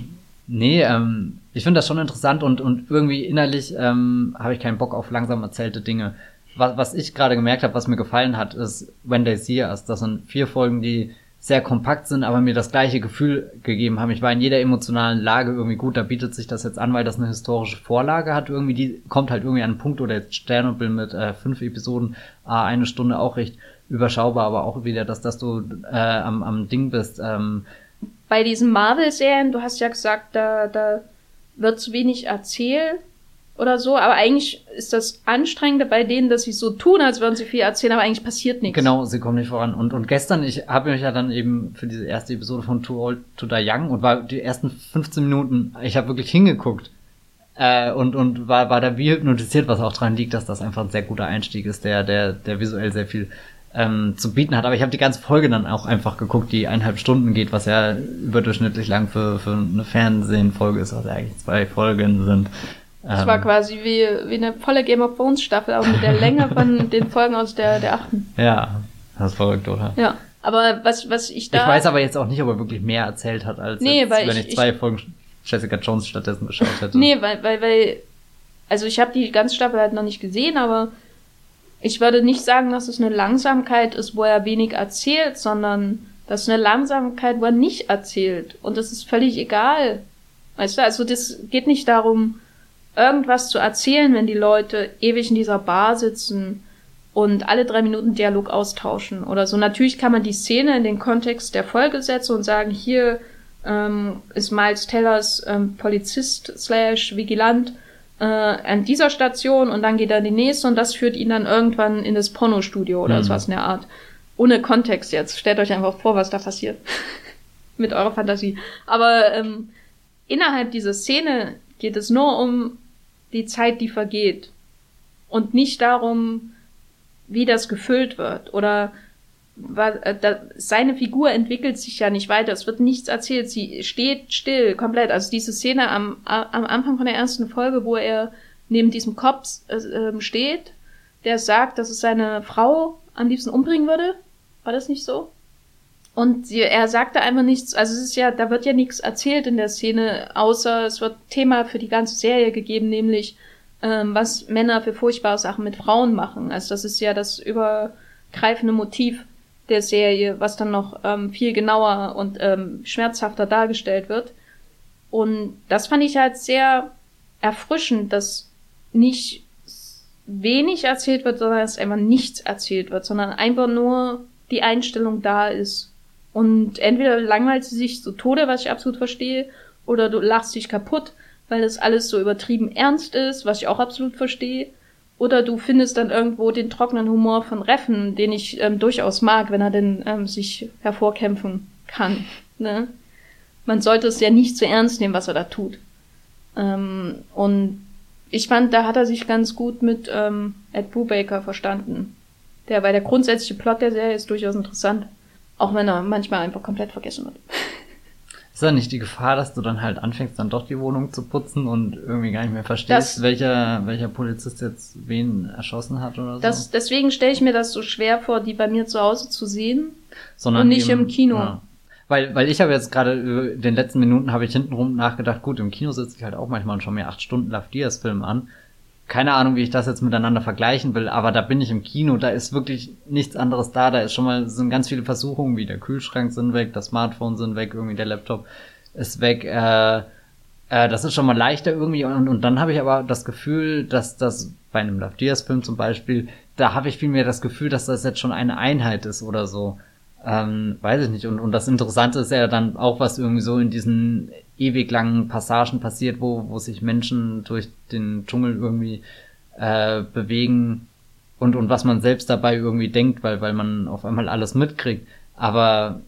Speaker 1: nee, ähm, ich finde das schon interessant und, und irgendwie innerlich ähm, habe ich keinen Bock auf langsam erzählte Dinge. Was, was ich gerade gemerkt habe, was mir gefallen hat, ist When They See Us. Das sind vier Folgen, die sehr kompakt sind, aber mir das gleiche Gefühl gegeben haben. Ich war in jeder emotionalen Lage irgendwie gut, da bietet sich das jetzt an, weil das eine historische Vorlage hat. Irgendwie, die kommt halt irgendwie an einen Punkt oder jetzt Sternobyl mit äh, fünf Episoden, äh, eine Stunde auch recht überschaubar, aber auch wieder, dass, dass du äh, am, am Ding bist. Ähm.
Speaker 2: Bei diesen Marvel-Serien, du hast ja gesagt, da, da wird zu wenig erzählt oder so, aber eigentlich ist das Anstrengende bei denen, dass sie so tun, als würden sie viel erzählen, aber eigentlich passiert nichts.
Speaker 1: Genau, sie kommen nicht voran. Und, und gestern, ich habe mich ja dann eben für diese erste Episode von Too Old to Die Young und war die ersten 15 Minuten, ich habe wirklich hingeguckt äh, und, und war, war da wie hypnotisiert, was auch dran liegt, dass das einfach ein sehr guter Einstieg ist, der, der, der visuell sehr viel ähm, zu bieten hat. Aber ich habe die ganze Folge dann auch einfach geguckt, die eineinhalb Stunden geht, was ja überdurchschnittlich lang für, für eine Fernsehfolge ist, was ja eigentlich zwei Folgen sind.
Speaker 2: Das ähm, war quasi wie, wie eine volle Game of Thrones Staffel, aber mit der Länge von den Folgen aus der, der achten.
Speaker 1: Ja, das ist verrückt, oder?
Speaker 2: Ja. Aber was, was ich da.
Speaker 1: Ich weiß aber jetzt auch nicht, ob er wirklich mehr erzählt hat, als
Speaker 2: nee,
Speaker 1: jetzt,
Speaker 2: weil
Speaker 1: wenn ich, ich zwei Folgen Jessica Jones stattdessen geschaut hätte.
Speaker 2: Nee, weil, weil, weil, also ich habe die ganze Staffel halt noch nicht gesehen, aber ich würde nicht sagen, dass es eine Langsamkeit ist, wo er wenig erzählt, sondern das ist eine Langsamkeit, wo er nicht erzählt. Und das ist völlig egal. Weißt du, also das geht nicht darum, irgendwas zu erzählen, wenn die Leute ewig in dieser Bar sitzen und alle drei Minuten Dialog austauschen oder so. Natürlich kann man die Szene in den Kontext der Folge setzen und sagen, hier ähm, ist Miles Tellers ähm, Polizist slash Vigilant äh, an dieser Station und dann geht er in die nächste und das führt ihn dann irgendwann in das Pornostudio oder mhm. sowas in der Art. Ohne Kontext jetzt. Stellt euch einfach vor, was da passiert. Mit eurer Fantasie. Aber ähm, innerhalb dieser Szene geht es nur um die Zeit, die vergeht. Und nicht darum, wie das gefüllt wird. Oder äh, seine Figur entwickelt sich ja nicht weiter. Es wird nichts erzählt. Sie steht still, komplett. Also diese Szene am, am Anfang von der ersten Folge, wo er neben diesem Kopf äh, ähm, steht, der sagt, dass es seine Frau am liebsten umbringen würde. War das nicht so? Und er sagte einfach nichts, also es ist ja, da wird ja nichts erzählt in der Szene, außer es wird Thema für die ganze Serie gegeben, nämlich ähm, was Männer für furchtbare Sachen mit Frauen machen. Also das ist ja das übergreifende Motiv der Serie, was dann noch ähm, viel genauer und ähm, schmerzhafter dargestellt wird. Und das fand ich halt sehr erfrischend, dass nicht wenig erzählt wird, sondern dass einfach nichts erzählt wird, sondern einfach nur die Einstellung da ist. Und entweder langweilt sie sich zu Tode, was ich absolut verstehe, oder du lachst dich kaputt, weil das alles so übertrieben ernst ist, was ich auch absolut verstehe. Oder du findest dann irgendwo den trockenen Humor von Reffen, den ich ähm, durchaus mag, wenn er denn ähm, sich hervorkämpfen kann. Ne? Man sollte es ja nicht zu ernst nehmen, was er da tut. Ähm, und ich fand, da hat er sich ganz gut mit ähm, Ed Brubaker verstanden. Der, weil der grundsätzliche Plot der Serie ist durchaus interessant. Auch wenn er manchmal einfach komplett vergessen wird.
Speaker 1: Ist da nicht die Gefahr, dass du dann halt anfängst, dann doch die Wohnung zu putzen und irgendwie gar nicht mehr verstehst,
Speaker 2: Das-
Speaker 1: welcher, welcher Polizist jetzt wen erschossen hat oder so?
Speaker 2: Das, deswegen stelle ich mir das so schwer vor, die bei mir zu Hause zu sehen.
Speaker 1: Sondern
Speaker 2: und nicht im Kino.
Speaker 1: Weil, weil ich habe jetzt gerade über den letzten Minuten habe ich hintenrum nachgedacht, gut, im Kino sitze ich halt auch manchmal und schaue mir acht Stunden Love Diaz Film an. Keine Ahnung, wie ich das jetzt miteinander vergleichen will, aber da bin ich im Kino, da ist wirklich nichts anderes da, da ist schon mal, sind ganz viele Versuchungen, wie der Kühlschrank sind weg, das Smartphone sind weg, irgendwie der Laptop ist weg, äh, äh, das ist schon mal leichter irgendwie und, und dann habe ich aber das Gefühl, dass das bei einem Love Diaz Film zum Beispiel, da habe ich vielmehr das Gefühl, dass das jetzt schon eine Einheit ist oder so. Ähm, weiß ich nicht. Und, und das Interessante ist ja dann auch, was irgendwie so in diesen ewig langen Passagen passiert, wo, wo sich Menschen durch den Dschungel irgendwie äh, bewegen und, und was man selbst dabei irgendwie denkt, weil, weil man auf einmal alles mitkriegt. Aber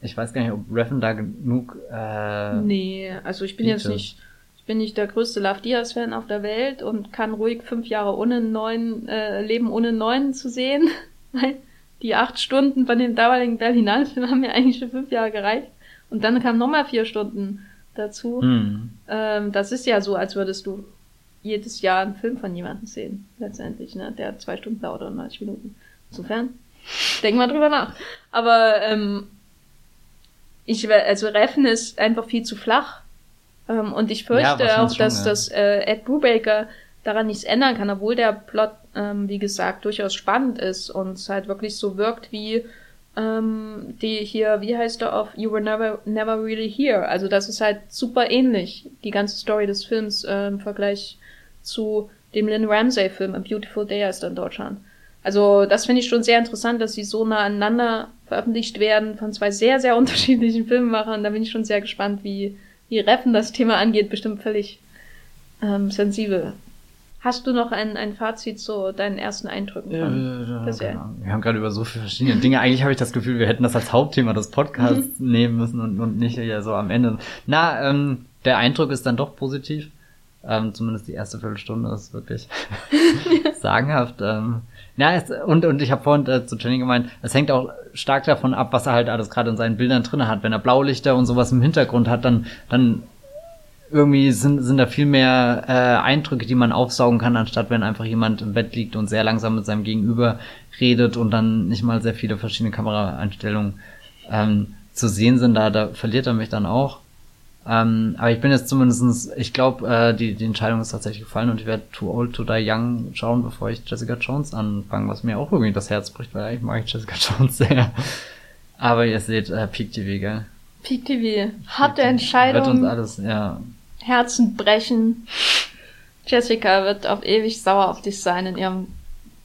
Speaker 1: ich weiß gar nicht, ob Reffen da genug äh,
Speaker 2: Nee, also ich bin jetzt
Speaker 1: Bitte.
Speaker 2: nicht, ich bin nicht der größte Love Diaz Fan auf der Welt und kann ruhig fünf Jahre ohne neuen, äh, Leben ohne neuen zu sehen. Weil die acht Stunden von dem damaligen Berlinale-Film haben mir eigentlich für fünf Jahre gereicht. Und dann kamen nochmal vier Stunden dazu.
Speaker 1: hm.
Speaker 2: Ähm, das ist ja so, als würdest du jedes Jahr einen Film von jemandem sehen, letztendlich, ne? Der zwei Stunden dauert oder 90 Minuten. Insofern, denk mal drüber nach. Aber ähm, ich also Reffen ist einfach viel zu flach. Ähm, und ich
Speaker 1: Ja,
Speaker 2: fürchte
Speaker 1: wahrscheinlich
Speaker 2: auch,
Speaker 1: schon,
Speaker 2: dass
Speaker 1: ja.
Speaker 2: das äh, Ed Brubaker daran nichts ändern kann, obwohl der Plot, ähm, wie gesagt, durchaus spannend ist und es halt wirklich so wirkt wie ähm, die hier, wie heißt der auf You Were Never, Never Really Here. Also das ist halt super ähnlich, die ganze Story des Films äh, im Vergleich zu dem Lynn Ramsey-Film A Beautiful Day er in Deutschland. Also das finde ich schon sehr interessant, dass sie so nah aneinander veröffentlicht werden von zwei sehr, sehr unterschiedlichen Filmemachern. Da bin ich schon sehr gespannt, wie, wie Reffen das Thema angeht. Bestimmt völlig ähm, sensibel. Hast du noch ein, ein Fazit zu deinen ersten Eindrücken? Von?
Speaker 1: Äh,
Speaker 2: ja-
Speaker 1: Ahnung. Wir haben gerade über so viele verschiedene Dinge. Eigentlich habe ich das Gefühl, wir hätten das als Hauptthema des Podcasts nehmen müssen und, und nicht hier so am Ende. Na, ähm, der Eindruck ist dann doch positiv. Ähm, zumindest die erste Viertelstunde ist wirklich sagenhaft. Ähm, ja, es, und, und ich habe vorhin äh, zu Jenny gemeint, es hängt auch stark davon ab, was er halt alles gerade in seinen Bildern drin hat. Wenn er Blaulichter und sowas im Hintergrund hat, dann, dann irgendwie sind, sind da viel mehr äh, Eindrücke, die man aufsaugen kann, anstatt wenn einfach jemand im Bett liegt und sehr langsam mit seinem Gegenüber redet und dann nicht mal sehr viele verschiedene Kameraeinstellungen ähm, zu sehen sind. Da, da verliert er mich dann auch. Ähm, aber ich bin jetzt zumindestens, ich glaube, äh, die, die Entscheidung ist tatsächlich gefallen und ich werde Too Old to Die Young schauen, bevor ich Jessica Jones anfange, was mir auch irgendwie das Herz bricht, weil eigentlich mag ich Jessica Jones sehr. Aber ihr seht, äh, Peak TV, gell?
Speaker 2: Peak TV. Harte
Speaker 1: Wird uns
Speaker 2: Entscheidung.
Speaker 1: alles, ja,
Speaker 2: Herzen brechen. Jessica wird auf ewig sauer auf dich sein in ihrem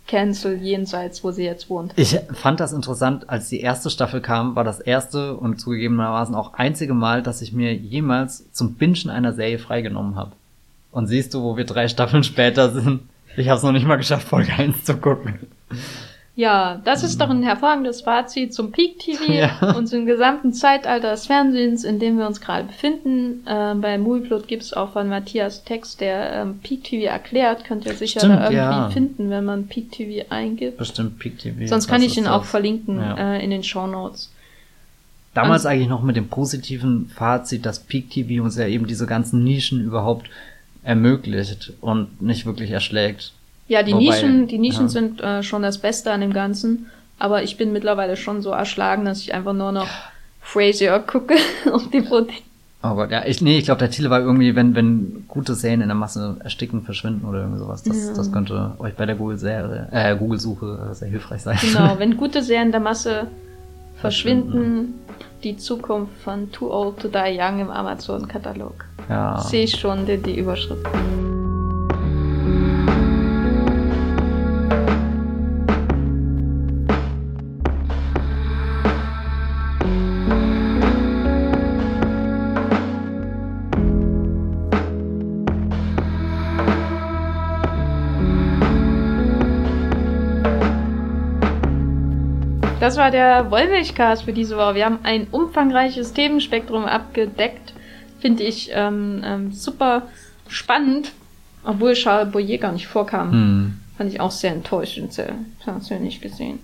Speaker 2: Cancel jenseits, wo sie jetzt wohnt.
Speaker 1: Ich fand das interessant, als die erste Staffel kam, war das erste und zugegebenermaßen auch einzige Mal, dass ich mir jemals zum Bingen einer Serie freigenommen habe. Und siehst du, wo wir drei Staffeln später sind, ich habe es noch nicht mal geschafft, Folge 1 zu gucken.
Speaker 2: Ja, das ist doch ein hervorragendes Fazit zum Peak TV
Speaker 1: Ja.
Speaker 2: und zum gesamten Zeitalter des Fernsehens, in dem wir uns gerade befinden. Ähm, bei Movieplot gibt's auch von Matthias Text, der ähm, Peak TV erklärt. Könnt ihr sicher
Speaker 1: Stimmt,
Speaker 2: da irgendwie
Speaker 1: ja.
Speaker 2: finden, wenn man Peak TV eingibt.
Speaker 1: Bestimmt Peak TV.
Speaker 2: Sonst kann ich ihn auch
Speaker 1: das?
Speaker 2: verlinken
Speaker 1: Ja.
Speaker 2: äh, in den Show Notes.
Speaker 1: Damals eigentlich noch mit dem positiven Fazit, dass Peak TV uns ja eben diese ganzen Nischen überhaupt ermöglicht und nicht wirklich erschlägt.
Speaker 2: Ja, die
Speaker 1: Wobei,
Speaker 2: Nischen, die Nischen
Speaker 1: ja.
Speaker 2: sind äh, schon das Beste an dem Ganzen, aber ich bin mittlerweile schon so erschlagen, dass ich einfach nur noch Frasier gucke auf DVD.
Speaker 1: Oh Gott, ja, ich, nee, ich glaube, der Titel war irgendwie, wenn, wenn gute Serien in der Masse ersticken, verschwinden oder irgendwie sowas. Das,
Speaker 2: Ja.
Speaker 1: das könnte euch bei der Google-Serie, äh, Google-Suche äh, sehr hilfreich sein.
Speaker 2: Genau, wenn gute Serien der Masse verschwinden, die Zukunft von Too Old to Die Young im Amazon-Katalog.
Speaker 1: ja.
Speaker 2: Sehe ich schon die, die Überschrift. Das war der Wollmilchcast für diese Woche. Wir haben ein umfangreiches Themenspektrum abgedeckt. Finde ich ähm, ähm, super spannend. Obwohl Charles Boyer gar nicht vorkam.
Speaker 1: Hm.
Speaker 2: Fand ich auch sehr enttäuschend. Ja nicht gesehen.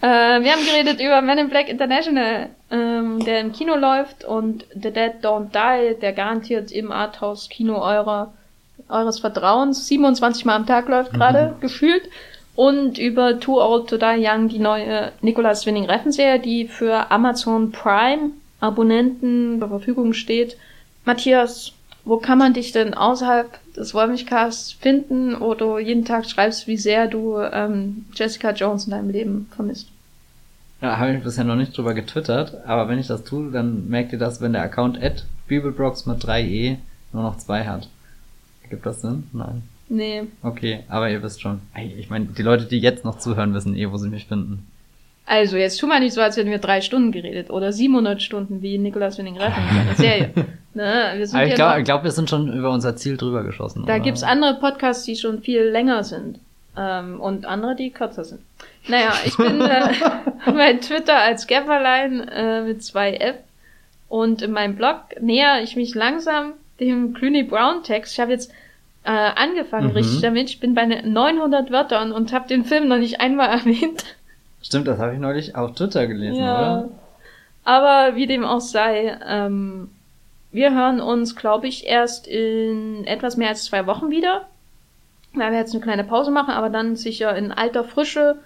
Speaker 2: Äh, wir haben geredet über Men in Black International, ähm, der im Kino läuft und The Dead Don't Die, der garantiert im Arthouse-Kino eurer, eures Vertrauens 27 Mal am Tag läuft gerade,
Speaker 1: Mhm.
Speaker 2: gefühlt. Und über Too Old to Die Young, die neue Nicolas Winning Reffen-Serie, die für Amazon Prime Abonnenten zur Verfügung steht. Matthias, wo kann man dich denn außerhalb des Wollmilchcasts finden, wo du jeden Tag schreibst, wie sehr du ähm, Jessica Jones in deinem Leben vermisst?
Speaker 1: Ja, habe ich bisher noch nicht drüber getwittert, aber wenn ich das tue, dann merkt ihr das, wenn der Account at Bibelbrox mit 3e nur noch 2 hat. Gibt das Sinn? Nein.
Speaker 2: Nee.
Speaker 1: Okay, aber ihr wisst schon. Ich meine, die Leute, die jetzt noch zuhören, wissen eh, wo sie mich finden.
Speaker 2: Also, jetzt tu mal nicht so, als hätten wir drei Stunden geredet oder 700 Stunden wie Nicolas Winning Reffen in seiner Serie. ne, wir sind
Speaker 1: Aber ich glaube, glaub, wir sind schon über unser Ziel drüber geschossen.
Speaker 2: Da
Speaker 1: oder?
Speaker 2: gibt's andere Podcasts, die schon viel länger sind. Ähm, und andere, die kürzer sind. Naja, ich bin äh, bei Twitter als Gafferlein äh, mit zwei F. Und in meinem Blog näher ich mich langsam dem Clooney Brown Text. Ich habe jetzt äh, angefangen
Speaker 1: Mhm.
Speaker 2: richtig damit. Ich bin bei ne- 900 Wörtern und habe den Film noch nicht einmal erwähnt.
Speaker 1: Stimmt, das habe ich neulich auf Twitter gelesen, oder?
Speaker 2: Aber wie dem auch sei, ähm, wir hören uns, glaube ich, erst in etwas mehr als zwei Wochen wieder. Weil wir jetzt eine kleine Pause machen, aber dann sicher in alter Frische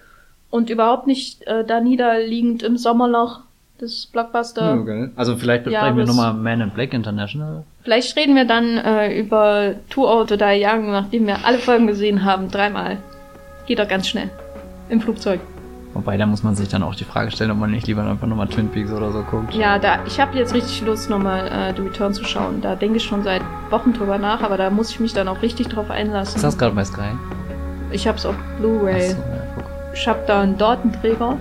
Speaker 2: und überhaupt nicht äh, da niederliegend im Sommerloch des Blockbuster.
Speaker 1: Gell. Also vielleicht besprechen wir
Speaker 2: das-
Speaker 1: nochmal Man in Black International.
Speaker 2: Vielleicht reden wir dann äh, über Too Old to Die Young, nachdem wir alle Folgen gesehen haben, dreimal. Geht doch ganz schnell. Im Flugzeug.
Speaker 1: Wobei, da muss man sich dann auch die Frage stellen, ob man nicht lieber einfach nochmal Twin Peaks oder so guckt.
Speaker 2: Ja, da, ich habe jetzt richtig Lust, nochmal äh, The Return zu schauen. Da denke ich schon seit Wochen drüber nach, aber da muss ich mich dann auch richtig drauf einlassen.
Speaker 1: Ist das gerade bei Sky?
Speaker 2: Ich hab's auf Blu-ray.
Speaker 1: Guck.
Speaker 2: Ich hab da einen Datenträger.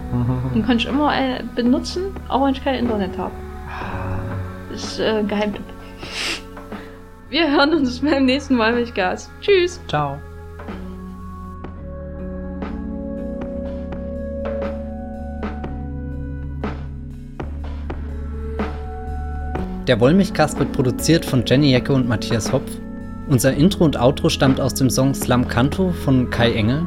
Speaker 2: Den kann ich immer äh, benutzen, auch wenn ich kein Internet habe. Ist äh, ein Geheimtipp. Wir hören uns beim nächsten Mal mit Gas. Tschüss.
Speaker 1: Ciao. Der Wollmilchcast wird produziert von Jenny Jecke und Matthias Hopf. Unser Intro und Outro stammt aus dem Song Slam Canto von Kai Engel.